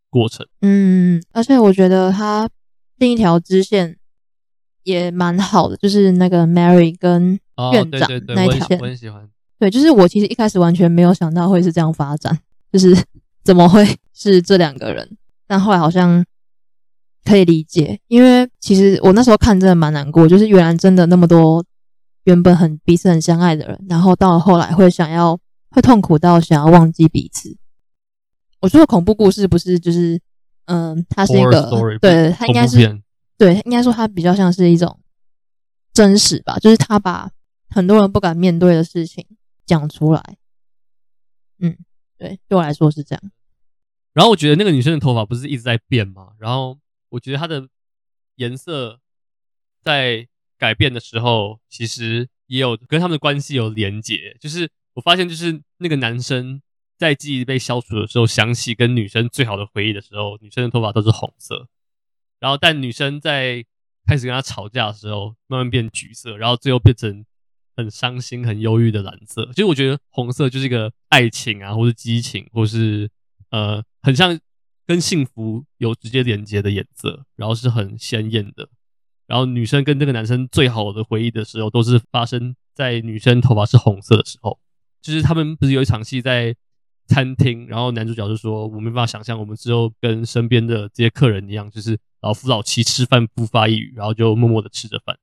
过程，嗯，而且我觉得他另一条支线也蛮好的，就是那个 Mary 跟院长那条线，我很喜欢。对，就是我其实一开始完全没有想到会是这样发展，就是 怎么会是这两个人？但后来好像可以理解，因为其实我那时候看真的蛮难过，就是原来真的那么多原本很彼此很相爱的人，然后到了后来会想要会痛苦到想要忘记彼此。我说的恐怖故事不是就是，嗯，它是一个，story, 对，它应该是，对，应该说它比较像是一种真实吧，就是他把很多人不敢面对的事情讲出来，嗯，对，对我来说是这样。然后我觉得那个女生的头发不是一直在变吗？然后我觉得她的颜色在改变的时候，其实也有跟他们的关系有连结，就是我发现就是那个男生。在记忆被消除的时候，想起跟女生最好的回忆的时候，女生的头发都是红色。然后，但女生在开始跟他吵架的时候，慢慢变橘色，然后最后变成很伤心、很忧郁的蓝色。其实我觉得红色就是一个爱情啊，或是激情，或是呃，很像跟幸福有直接连接的颜色，然后是很鲜艳的。然后女生跟这个男生最好的回忆的时候，都是发生在女生头发是红色的时候。就是他们不是有一场戏在餐厅，然后男主角就说：“我没办法想象我们之后跟身边的这些客人一样，就是老夫老妻吃饭不发一语，然后就默默的吃着饭。”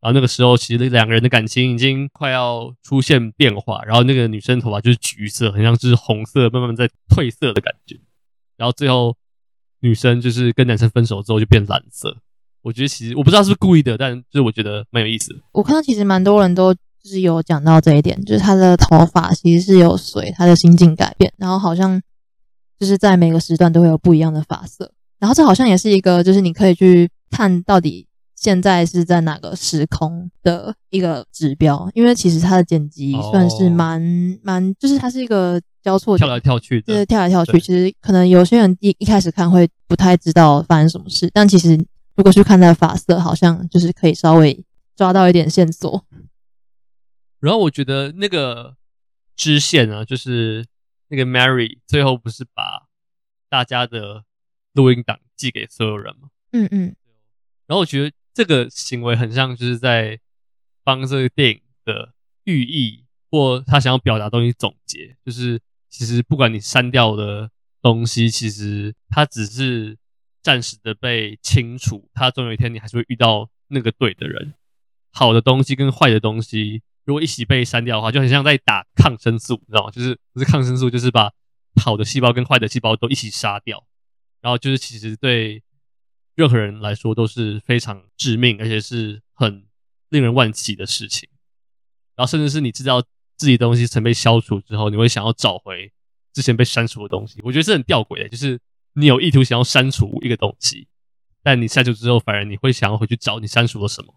然后那个时候，其实两个人的感情已经快要出现变化。然后那个女生头发就是橘色，很像是红色慢慢在褪色的感觉。然后最后女生就是跟男生分手之后就变蓝色。我觉得其实我不知道是不是故意的，但就是我觉得蛮有意思的。我看到其实蛮多人都就是有讲到这一点，就是他的头发其实是有随他的心境改变，然后好像就是在每个时段都会有不一样的发色。然后这好像也是一个，就是你可以去看到底现在是在哪个时空的一个指标，因为其实他的剪辑算是蛮蛮，就是它是一个交错跳来跳去的，就是跳来跳去。其实可能有些人一一开始看会不太知道发生什么事，但其实。如果去看他的发色，好像就是可以稍微抓到一点线索。然后我觉得那个支线啊，就是那个 Mary 最后不是把大家的录音档寄给所有人吗？嗯嗯。然后我觉得这个行为很像就是在帮这个电影的寓意或他想要表达东西总结，就是其实不管你删掉的东西，其实它只是。暂时的被清除，他总有一天你还是会遇到那个对的人。好的东西跟坏的东西，如果一起被删掉的话，就很像在打抗生素，你知道吗？就是不是抗生素，就是把好的细胞跟坏的细胞都一起杀掉。然后就是其实对任何人来说都是非常致命，而且是很令人惋惜的事情。然后甚至是你知道自己的东西曾被消除之后，你会想要找回之前被删除的东西。我觉得是很吊诡的，就是。你有意图想要删除一个东西，但你删除之后，反而你会想要回去找你删除了什么？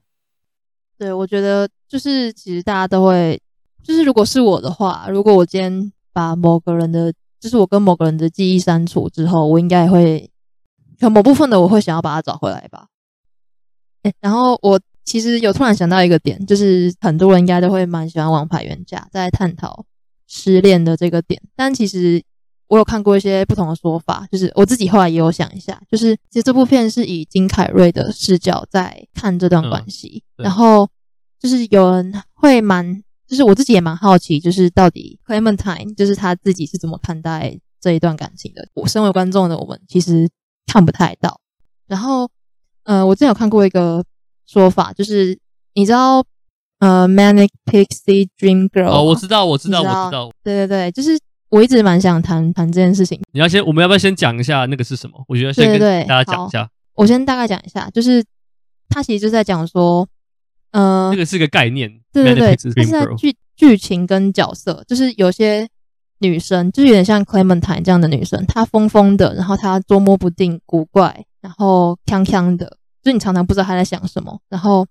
对，我觉得就是其实大家都会，就是如果是我的话，如果我今天把某个人的，就是我跟某个人的记忆删除之后，我应该会有某部分的我会想要把它找回来吧。哎，然后我其实有突然想到一个点，就是很多人应该都会蛮喜欢《王牌冤家》，在探讨失恋的这个点，但其实。我有看过一些不同的说法，就是我自己后来也有想一下，就是其实这部片是以金凯瑞的视角在看这段关系，嗯、然后就是有人会蛮，就是我自己也蛮好奇，就是到底 Clementine 就是他自己是怎么看待这一段感情的。我身为观众的我们其实看不太到。然后，呃，我之前有看过一个说法，就是你知道，呃，Manic Pixie Dream Girl，哦，我知道，我知道，知道我知道，对对对，就是。我一直蛮想谈谈这件事情。你要先，我们要不要先讲一下那个是什么？我觉得先跟大家讲一下。我先大概讲一下，就是他其实就在讲说，呃，那个是个概念，对对对，它是在剧剧情跟角色，就是有些女生，就是有点像 Clementine 这样的女生，她疯疯的，然后她捉摸不定、古怪，然后锵锵的，就你常常不知道她在想什么，然后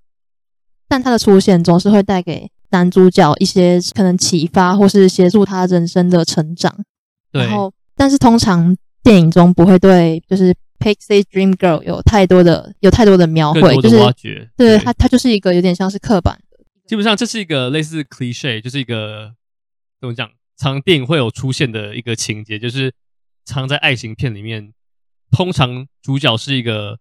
但她的出现总是会带给。男主角一些可能启发，或是协助他人生的成长。对。然后，但是通常电影中不会对就是 Pixie Dream Girl 有太多的有太多的描绘，就是对，对他他就是一个有点像是刻板的。基本上这是一个类似 cliche，就是一个怎么讲，常电影会有出现的一个情节，就是常在爱情片里面，通常主角是一个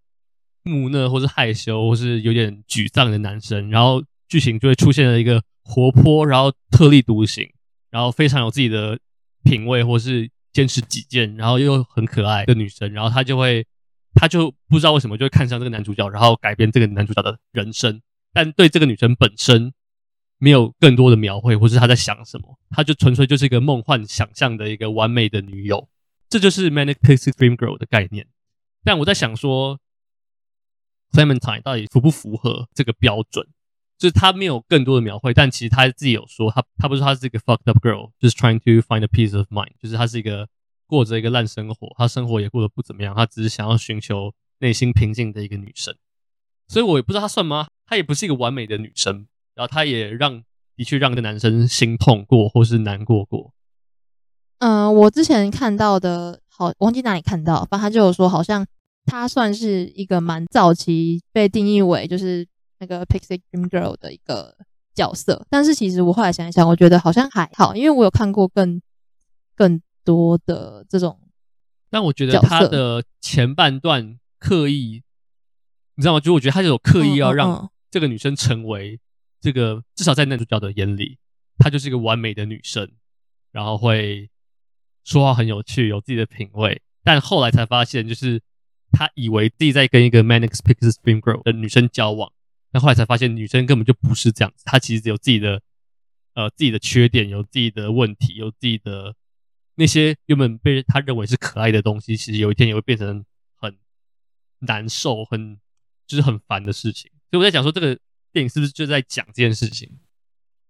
木讷或是害羞或是有点沮丧的男生，然后剧情就会出现了一个。活泼，然后特立独行，然后非常有自己的品味，或是坚持己见，然后又很可爱的女生，然后她就会，她就不知道为什么就会看上这个男主角，然后改变这个男主角的人生，但对这个女生本身没有更多的描绘，或是她在想什么，她就纯粹就是一个梦幻想象的一个完美的女友，这就是 Manic Pixie Dream Girl 的概念。但我在想说，Clementine 到底符不符合这个标准？就是他没有更多的描绘，但其实他自己有说，他他不是说他是一个 fucked up girl，就是 trying to find a piece of mind，就是他是一个过着一个烂生活，他生活也过得不怎么样，他只是想要寻求内心平静的一个女生。所以我也不知道他算吗？他也不是一个完美的女生，然后他也让的确让一个男生心痛过或是难过过。嗯、我之前看到的，好忘记哪里看到，反正他就有说，好像他算是一个蛮早期被定义为就是。那个 Pixie Dream Girl 的一个角色。但是其实我后来想一想，我觉得好像还好，因为我有看过更更多的这种。但我觉得他的前半段刻意，你知道吗？就我觉得他就有刻意要让这个女生成为这个，至少在男主角的眼里，她就是一个完美的女生，然后会说话很有趣，有自己的品味。但后来才发现，就是他以为自己在跟一个 Manic Pixie Dream Girl 的女生交往，但后来才发现，女生根本就不是这样子。她其实有自己的呃自己的缺点，有自己的问题，有自己的。那些原本被他认为是可爱的东西，其实有一天也会变成很难受、很就是很烦的事情。所以我在讲说，这个电影是不是就在讲这件事情？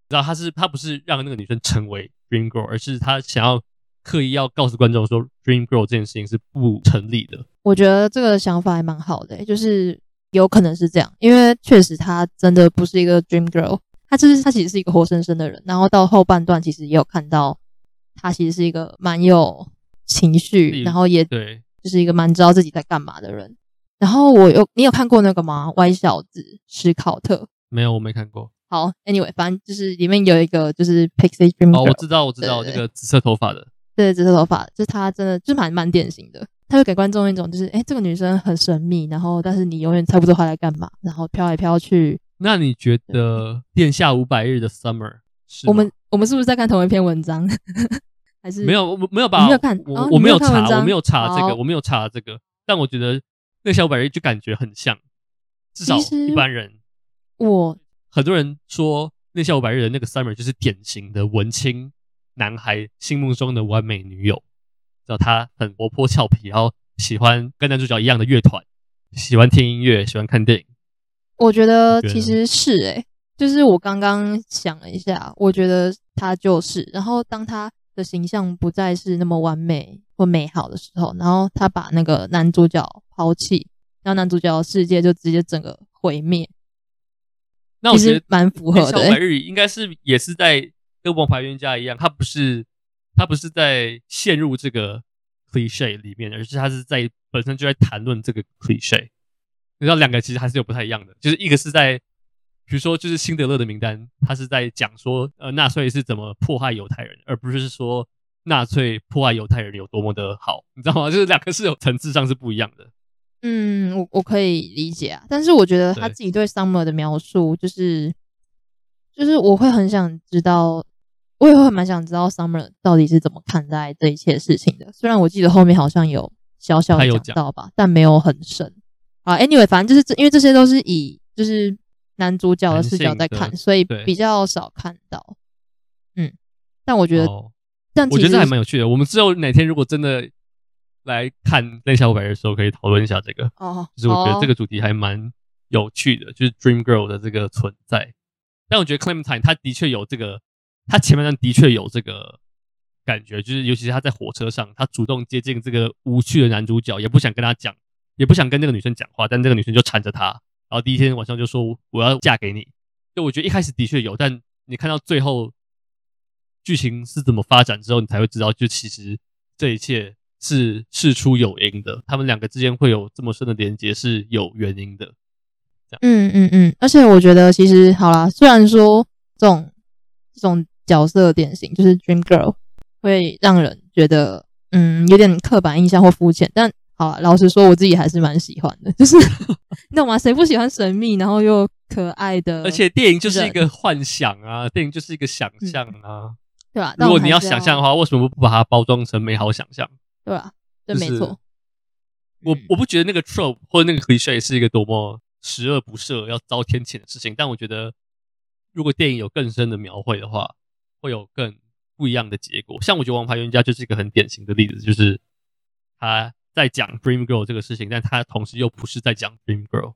然后他是他不是让那个女生成为 Dream Girl，而是他想要刻意要告诉观众说，Dream Girl 这件事情是不成立的。我觉得这个想法还蛮好的，就是有可能是这样，因为确实他真的不是一个 Dream Girl，他就是他其实是一个活生生的人。然后到后半段，其实也有看到。他其实是一个蛮有情绪，然后也对，就是一个蛮知道自己在干嘛的人。然后我有，你有看过那个吗？歪小子史考特？没有，我没看过。好，Anyway，反正就是里面有一个就是 Pixie Dream Girl。哦，我知道，我知道，那个紫色头发的。对，紫色头发，就是他真的就是蛮蛮典型的。他会给观众一种就是，哎，这个女生很神秘，然后但是你永远猜不出她在干嘛，然后飘来飘去。那你觉得《殿下五百日的 Summer》是？我们我们是不是在看同一篇文章？还是没有，我没有吧，没有看，我我没有查，哦、我没有查这个，我没有查这个。但我觉得那下五百日就感觉很像，至少一般人。我很多人说那下五百日的那个 Summer 就是典型的文青男孩心目中的完美女友，知道他很活泼俏皮，然后喜欢跟男主角一样的乐团，喜欢听音乐，喜欢看电影。我觉得其实是诶、欸，就是我刚刚想了一下，我觉得他就是，然后当他。的形象不再是那么完美或美好的时候，然后他把那个男主角抛弃，然后男主角的世界就直接整个毁灭。那我觉得蛮符合的。小白日应该是也是在跟王牌冤家一样，他不是他不是在陷入这个 cliche 里面，而是他是在本身就在谈论这个 cliche。你知道两个其实还是有不太一样的，就是一个是在。比如说，就是辛德勒的名单，他是在讲说，呃，纳粹是怎么迫害犹太人，而不是说纳粹迫害犹太人有多么的好，你知道吗？就是两个是有层次上是不一样的。嗯，我我可以理解啊，但是我觉得他自己对 Summer 的描述，就是就是我会很想知道，我也会蛮想知道 Summer 到底是怎么看待这一切事情的。虽然我记得后面好像有小小的讲到吧，但没有很深。啊，Anyway，反正就是这，因为这些都是以就是。男主角的视角在看，所以比较少看到。嗯，但我觉得，哦、但我觉得这还蛮有趣的。我们之后哪天如果真的来看《恋夏五百日》的时候，可以讨论一下这个。哦，就是我觉得这个主题还蛮有趣的，就是 Dream Girl 的这个存在。但我觉得 Clementine 他的确有这个，他前面的确有这个感觉，就是尤其是他在火车上，他主动接近这个无趣的男主角，也不想跟他讲，也不想跟那个女生讲话，但这个女生就缠着他。然后第一天晚上就说我要嫁给你，就我觉得一开始的确有，但你看到最后剧情是怎么发展之后，你才会知道，就其实这一切是事出有因的。他们两个之间会有这么深的连接是有原因的。嗯嗯嗯，而且我觉得其实好啦，虽然说这种这种角色典型就是 Dream Girl 会让人觉得嗯有点刻板印象或肤浅，但。好，老实说，我自己还是蛮喜欢的，就是你懂吗？谁不喜欢神秘然后又可爱的？而且电影就是一个幻想啊，电影就是一个想象啊，嗯、对吧？如果你要想象的话，为什么不把它包装成美好想象？对吧？对，没错。我我不觉得那个 trope 或者那个 cliche 是一个多么十恶不赦、要遭天谴的事情，但我觉得如果电影有更深的描绘的话，会有更不一样的结果。像我觉得《王牌冤家》就是一个很典型的例子，就是他。在讲 Dream Girl 这个事情，但他同时又不是在讲 Dream Girl，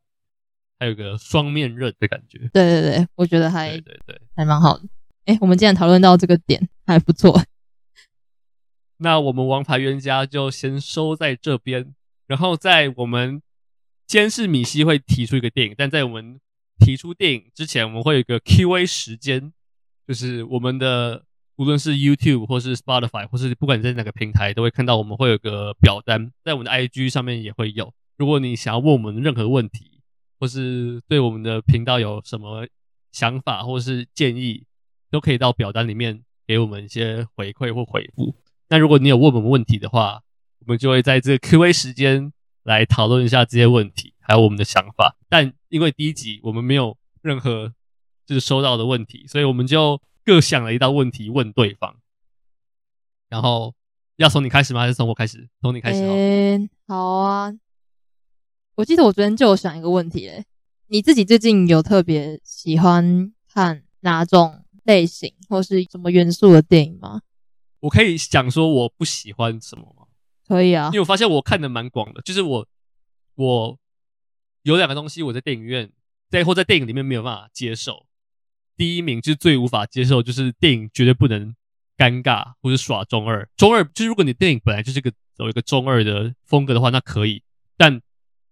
还有个双面刃的感觉。对对对，我觉得还对对对，还蛮好的。哎，我们既然讨论到这个点，还不错。那我们王牌冤家就先收在这边，然后在我们监视米西会提出一个电影，但在我们提出电影之前，我们会有一个 Q&A 时间，就是我们的。无论是 YouTube 或是 Spotify，或是不管你在哪个平台，都会看到我们会有个表单，在我们的 IG 上面也会有。如果你想要问我们任何问题，或是对我们的频道有什么想法或是建议，都可以到表单里面给我们一些回馈或回复。那如果你有问我们问题的话，我们就会在这个 Q&A 时间来讨论一下这些问题，还有我们的想法。但因为第一集我们没有任何就是收到的问题，所以我们就各想了一道问题问对方。然后要从你开始吗？还是从我开始？从你开始好。欸，好啊。我记得我昨天就有想一个问题嘞，你自己最近有特别喜欢看哪种类型或是什么元素的电影吗？我可以讲说我不喜欢什么吗？可以啊，因为我发现我看的蛮广的，就是我我有两个东西我在电影院在或在电影里面没有办法接受。第一名就是最无法接受，就是电影绝对不能尴尬或者耍中二。中二就是如果你电影本来就是个走一个中二的风格的话，那可以，但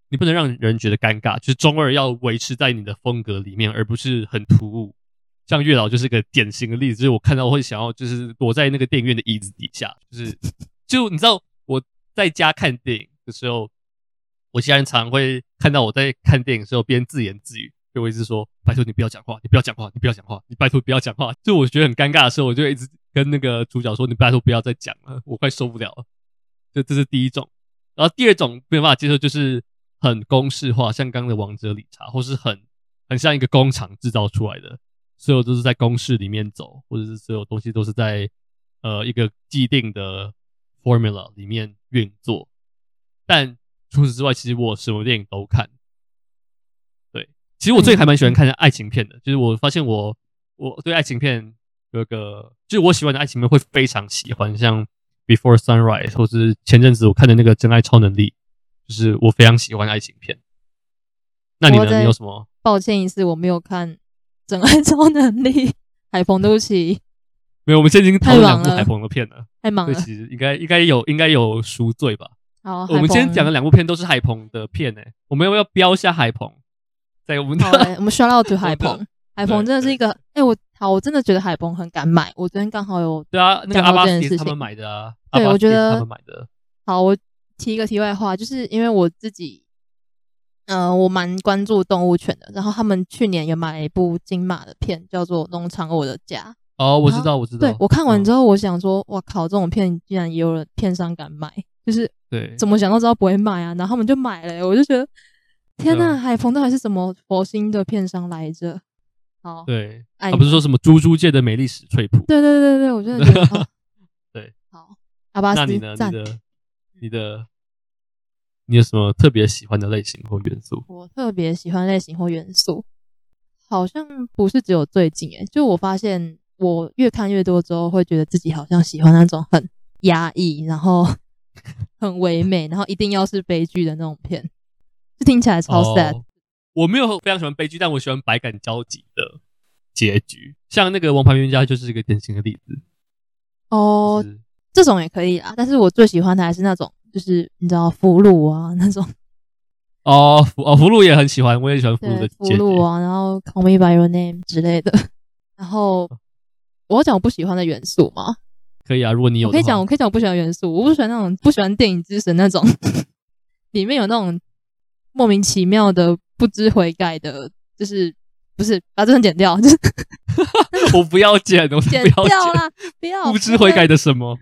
你不能让人觉得尴尬，就是中二要维持在你的风格里面，而不是很突兀。像月老就是个典型的例子，就是我看到我会想要，就是躲在那个电影院的椅子底下，就是 就你知道我在家看电影的时候，我家人常常会看到我在看电影的时候边自言自语，就我一直说：“拜托你不要讲话，你不要讲话，你不要讲话，你拜托不要讲话。”就我觉得很尴尬的时候，我就一直跟那个主角说：“你拜托不要再讲了，我快受不了了。”就这是第一种，然后第二种没有办法接受就是。很公式化，像刚刚的王者理查，或是很很像一个工厂制造出来的，所有都是在公式里面走，或者是所有东西都是在呃一个既定的 formula 里面运作。但除此之外，其实我什么电影都看。对，其实我最近还蛮喜欢看爱情片的，嗯、就是我发现我我对爱情片有个，就是我喜欢的爱情片会非常喜欢，像 Before Sunrise，或是前阵子我看的那个《真爱超能力》。就是我非常喜欢爱情片，那你呢？你有什么？抱歉一次，我没有看《真爱超能力》。海鹏，对不起。没有，我们现在已经讨论两部海鹏的片了。太忙了。其实应该应该有应该有赎罪吧。好，我们今天讲的两部片都是海鹏的片诶。我们要不要标一下海鹏？在我们好，我们 shout out to 海鹏。海鹏真的是一个，哎，我好，我真的觉得海鹏很敢买。我昨天刚好有对啊，那个阿巴斯他们买的啊。对，我觉得他们买的。好，我。提一个题外话，就是因为我自己，嗯、呃，我蛮关注动物犬的。然后他们去年也买了一部金马的片，叫做《农场我的家》。哦，我知道，我知道。对，我看完之后，我想说，哇靠，这种片竟然也有人片商敢买，就是对，怎么想都知道不会卖啊。然后他们就买了，我就觉得，天呐，海鹏到底是什么佛心的片商来着？好，对，他不是说什么猪猪界的美丽史翠普？对对对对，我真的觉得，对，好，阿巴斯，那你呢？你的。你的，你有什么特别喜欢的类型或元素？我特别喜欢类型或元素，好像不是只有最近诶，就我发现我越看越多之后，会觉得自己好像喜欢那种很压抑，然后 很唯美，然后一定要是悲剧的那种片，就听起来超 sad。哦，我没有非常喜欢悲剧，但我喜欢百感交集的结局，像那个《王牌冤家》就是一个典型的例子。哦。这种也可以啊，但是我最喜欢的还是那种，就是你知道俘虏啊那种。哦，俘哦俘虏也很喜欢，我也喜欢俘虏的俘虏啊，然后 Call Me by Your Name 之类的。然后我要讲我不喜欢的元素吗？可以啊，如果你有，我可以讲，我可以讲我不喜欢元素，我不喜欢那种不喜欢电影之神那种，里面有那种莫名其妙的不知悔改的，就是不是把这段剪掉，就 是我不要剪，我不要剪，剪掉啦，不要不知悔改的什么。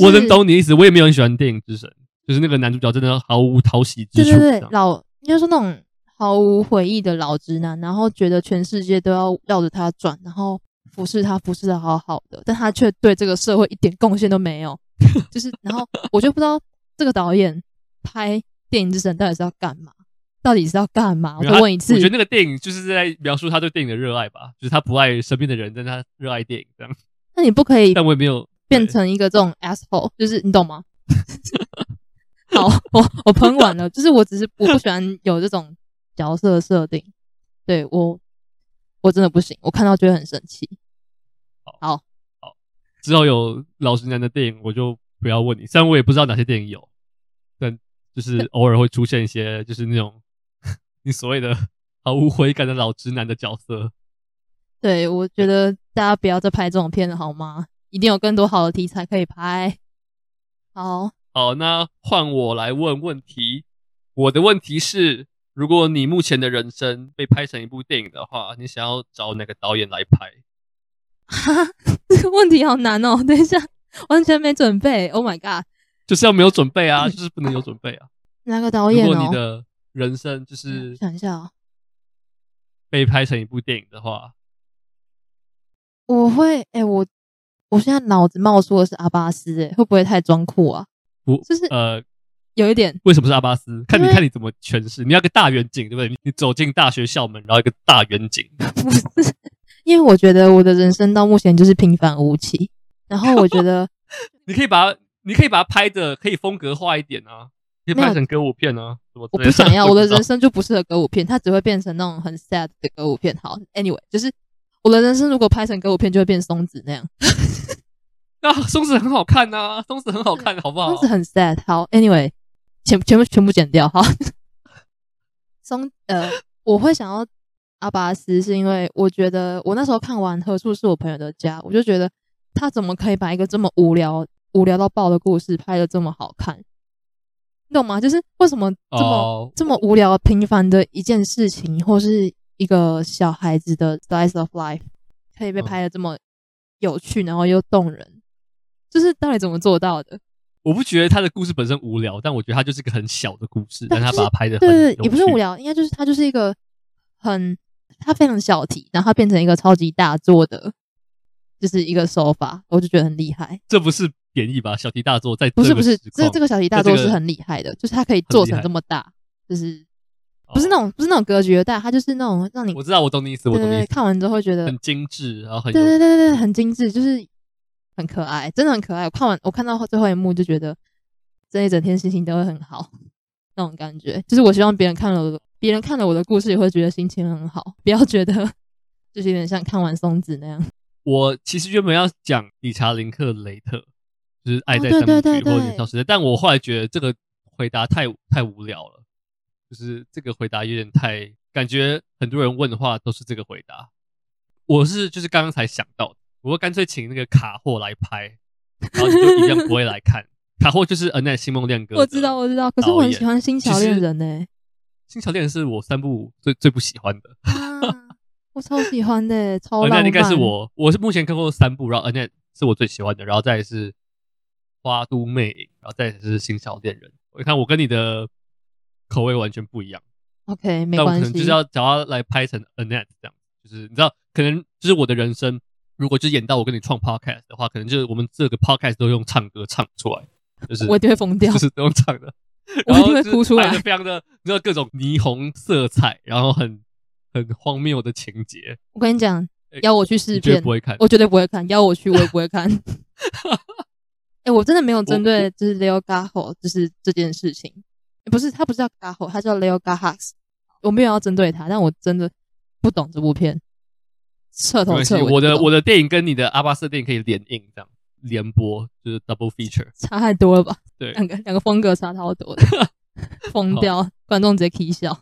我能懂你意思，我也没有很喜欢电影之神，就是那个男主角真的毫无讨喜之处。对对对，老应该说那种毫无悔意的老直男，然后觉得全世界都要绕着他转，然后服侍他，服侍的好好的，但他却对这个社会一点贡献都没有。就是，然后我就不知道这个导演拍电影之神到底是要干嘛？到底是要干嘛？我再问一次。我觉得那个电影就是在描述他对电影的热爱吧，就是他不爱身边的人，但他热爱电影这样。那你不可以？但我也没有。变成一个这种 asshole，就是你懂吗？好，我我喷完了，就是我只是我不喜欢有这种角色设定，对我我真的不行，我看到觉得很生气。好好好，之后有老实男的电影，我就不要问你，虽然我也不知道哪些电影有，但就是偶尔会出现一些就是那种你所谓的毫无悔改的老直男的角色。对，我觉得大家不要再拍这种片了，好吗？一定有更多好的题材可以拍。好，好，那换我来问问题。我的问题是，如果你目前的人生被拍成一部电影的话，你想要找哪个导演来拍？哈，这个问题好难哦！等一下，完全没准备。Oh my god！就是要没有准备啊，就是不能有准备啊。哪个导演？如果你的人生就是想一下哦，被拍成一部电影的话，我会哎、欸，我我现在脑子冒出的是阿巴斯，哎，会不会太装酷啊？不，就是呃。有一点，为什么是阿巴斯？看你看你怎么诠释。你要个大远景，对不对？你你走进大学校门，然后一个大远景。不是，因为我觉得我的人生到目前就是平凡无奇。然后我觉得，你可以把你可以把它拍的可以风格化一点啊，可以拍成歌舞片啊。我不想要，我的人生就不适合歌舞片，它只会变成那种很 sad 的歌舞片。好，anyway，就是我的人生如果拍成歌舞片，就会变松子那样。啊，松子很好看呐、啊，松子很好看，好不好？松子很 sad。好，anyway。全全部全部剪掉哈。松呃，我会想要阿巴斯，是因为我觉得我那时候看完《何处是我朋友的家》，我就觉得他怎么可以把一个这么无聊、无聊到爆的故事拍的这么好看？你懂吗？就是为什么这么、oh. 这么无聊、平凡的一件事情，或是一个小孩子的 slice of life，可以被拍的这么有趣，然后又动人？就是到底怎么做到的？我不觉得他的故事本身无聊，但我觉得他就是一个很小的故事，但他把它拍的对对对，也不是无聊，应该就是他就是一个很他非常小题，然后他变成一个超级大作的，就是一个手法，我就觉得很厉害。这不是贬义吧？小题大做在不是不是，这这个小题大做是很厉害的，就是它可以做成这么大，就是不是那种不是那种格局的大，它就是那种让你我知道我懂你意思，我懂你意思，看完之后会觉得很精致，然后很对对对对很精致，就是。很可爱，真的很可爱。我看完，我看到最后一幕就觉得，这一整天心情都会很好，那种感觉。就是我希望别人看了，别人看了我的故事也会觉得心情很好，不要觉得就是有点像看完松子那样。我其实原本要讲理查林克雷特，就是爱在三部曲或者年少时代，但我后来觉得这个回答太太无聊了，就是这个回答有点太感觉很多人问的话都是这个回答。我是就是刚刚才想到的。我干脆请那个卡霍来拍，然后你就一样不会来看。卡霍就是《恩奈新梦恋歌》，我知道，我知道。可是我很喜欢《新桥恋人》呢，《新桥恋人》是我三部最最不喜欢的。啊，我超喜欢的，超浪漫。那应该是我，我是目前看过三部，然后 Nen 是我最喜欢的，然后再是《花都魅影》，然后再来是《新小恋人》。我看我跟你的口味完全不一样。OK，没关系。但我可能就是要找他来拍成 Annette 这样，就是你知道，可能就是我的人生。如果就演到我跟你创 podcast 的话，可能就是我们这个 podcast 都用唱歌唱出来，就是我一定会疯掉，就是都用唱的，我一定会哭出来，非常的，你知道各种霓虹色彩，然后很很荒谬的情节。我跟你讲，邀我去试片，绝不会看，我绝对不会看。邀我去，我也不会看。哎、欸，我真的没有针对就是 Leo Garro 就是这件事情，不是他不是叫 Garro，他叫 Leo Garras，我没有要针对他，但我真的不懂这部片。彻头彻尾，我的我的电影跟你的阿巴斯电影可以联映，这样连播就是 double feature，差太多了吧？对，两个两个风格差超多的，疯掉，观众直接 k 笑。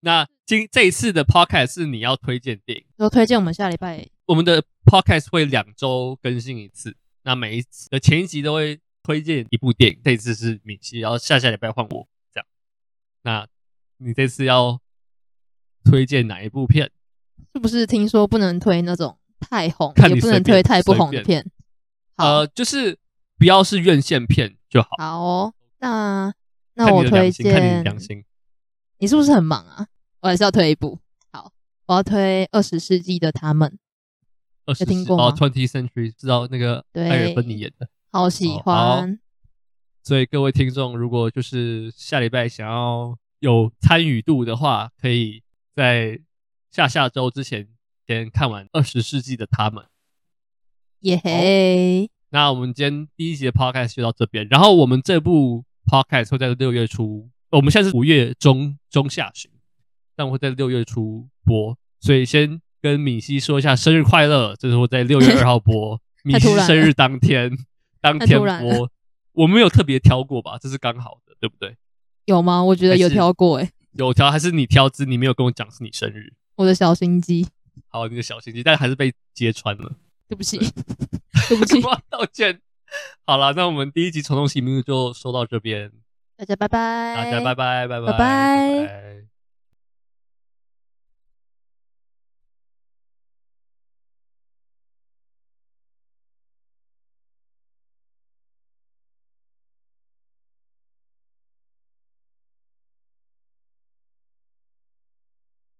那今这一次的 podcast 是你要推荐电影，就推荐我们下礼拜我们的 podcast 会两周更新一次，那每一次的前一集都会推荐一部电影，这一次是米西，然后下下礼拜换我这样。那你这次要推荐哪一部片？是不是听说不能推那种太红，也不能推太不红的片？呃，就是不要是院线片就好。好哦，那那我推荐，看你良心。你是不是很忙啊？我还是要推一部。好，我要推二十世纪的他们。有听过吗？哦，Twenty Century，知道那个艾尔芬尼演的，好喜欢。所以各位听众，如果就是下礼拜想要有参与度的话，可以在。下下周之前先看完《二十世纪的他们》，耶嘿！那我们今天第一集的 podcast 就到这边，然后我们这部 podcast 会在六月初，我们现在是五月中中下旬，但我会在六月初播，所以先跟米西说一下生日快乐，这是我在六月二号播，米西生日当天 当天播，我没有特别挑过吧，这是刚好的，对不对？有吗？我觉得有挑过，诶，有挑还是你挑之？你没有跟我讲是你生日。我的小心机，好，你的小心机，但还是被揭穿了。对不起，对不起，我道歉。好了，那我们第一集虫洞喜迷就说到这边，大家拜拜，大家拜拜，拜拜，拜拜。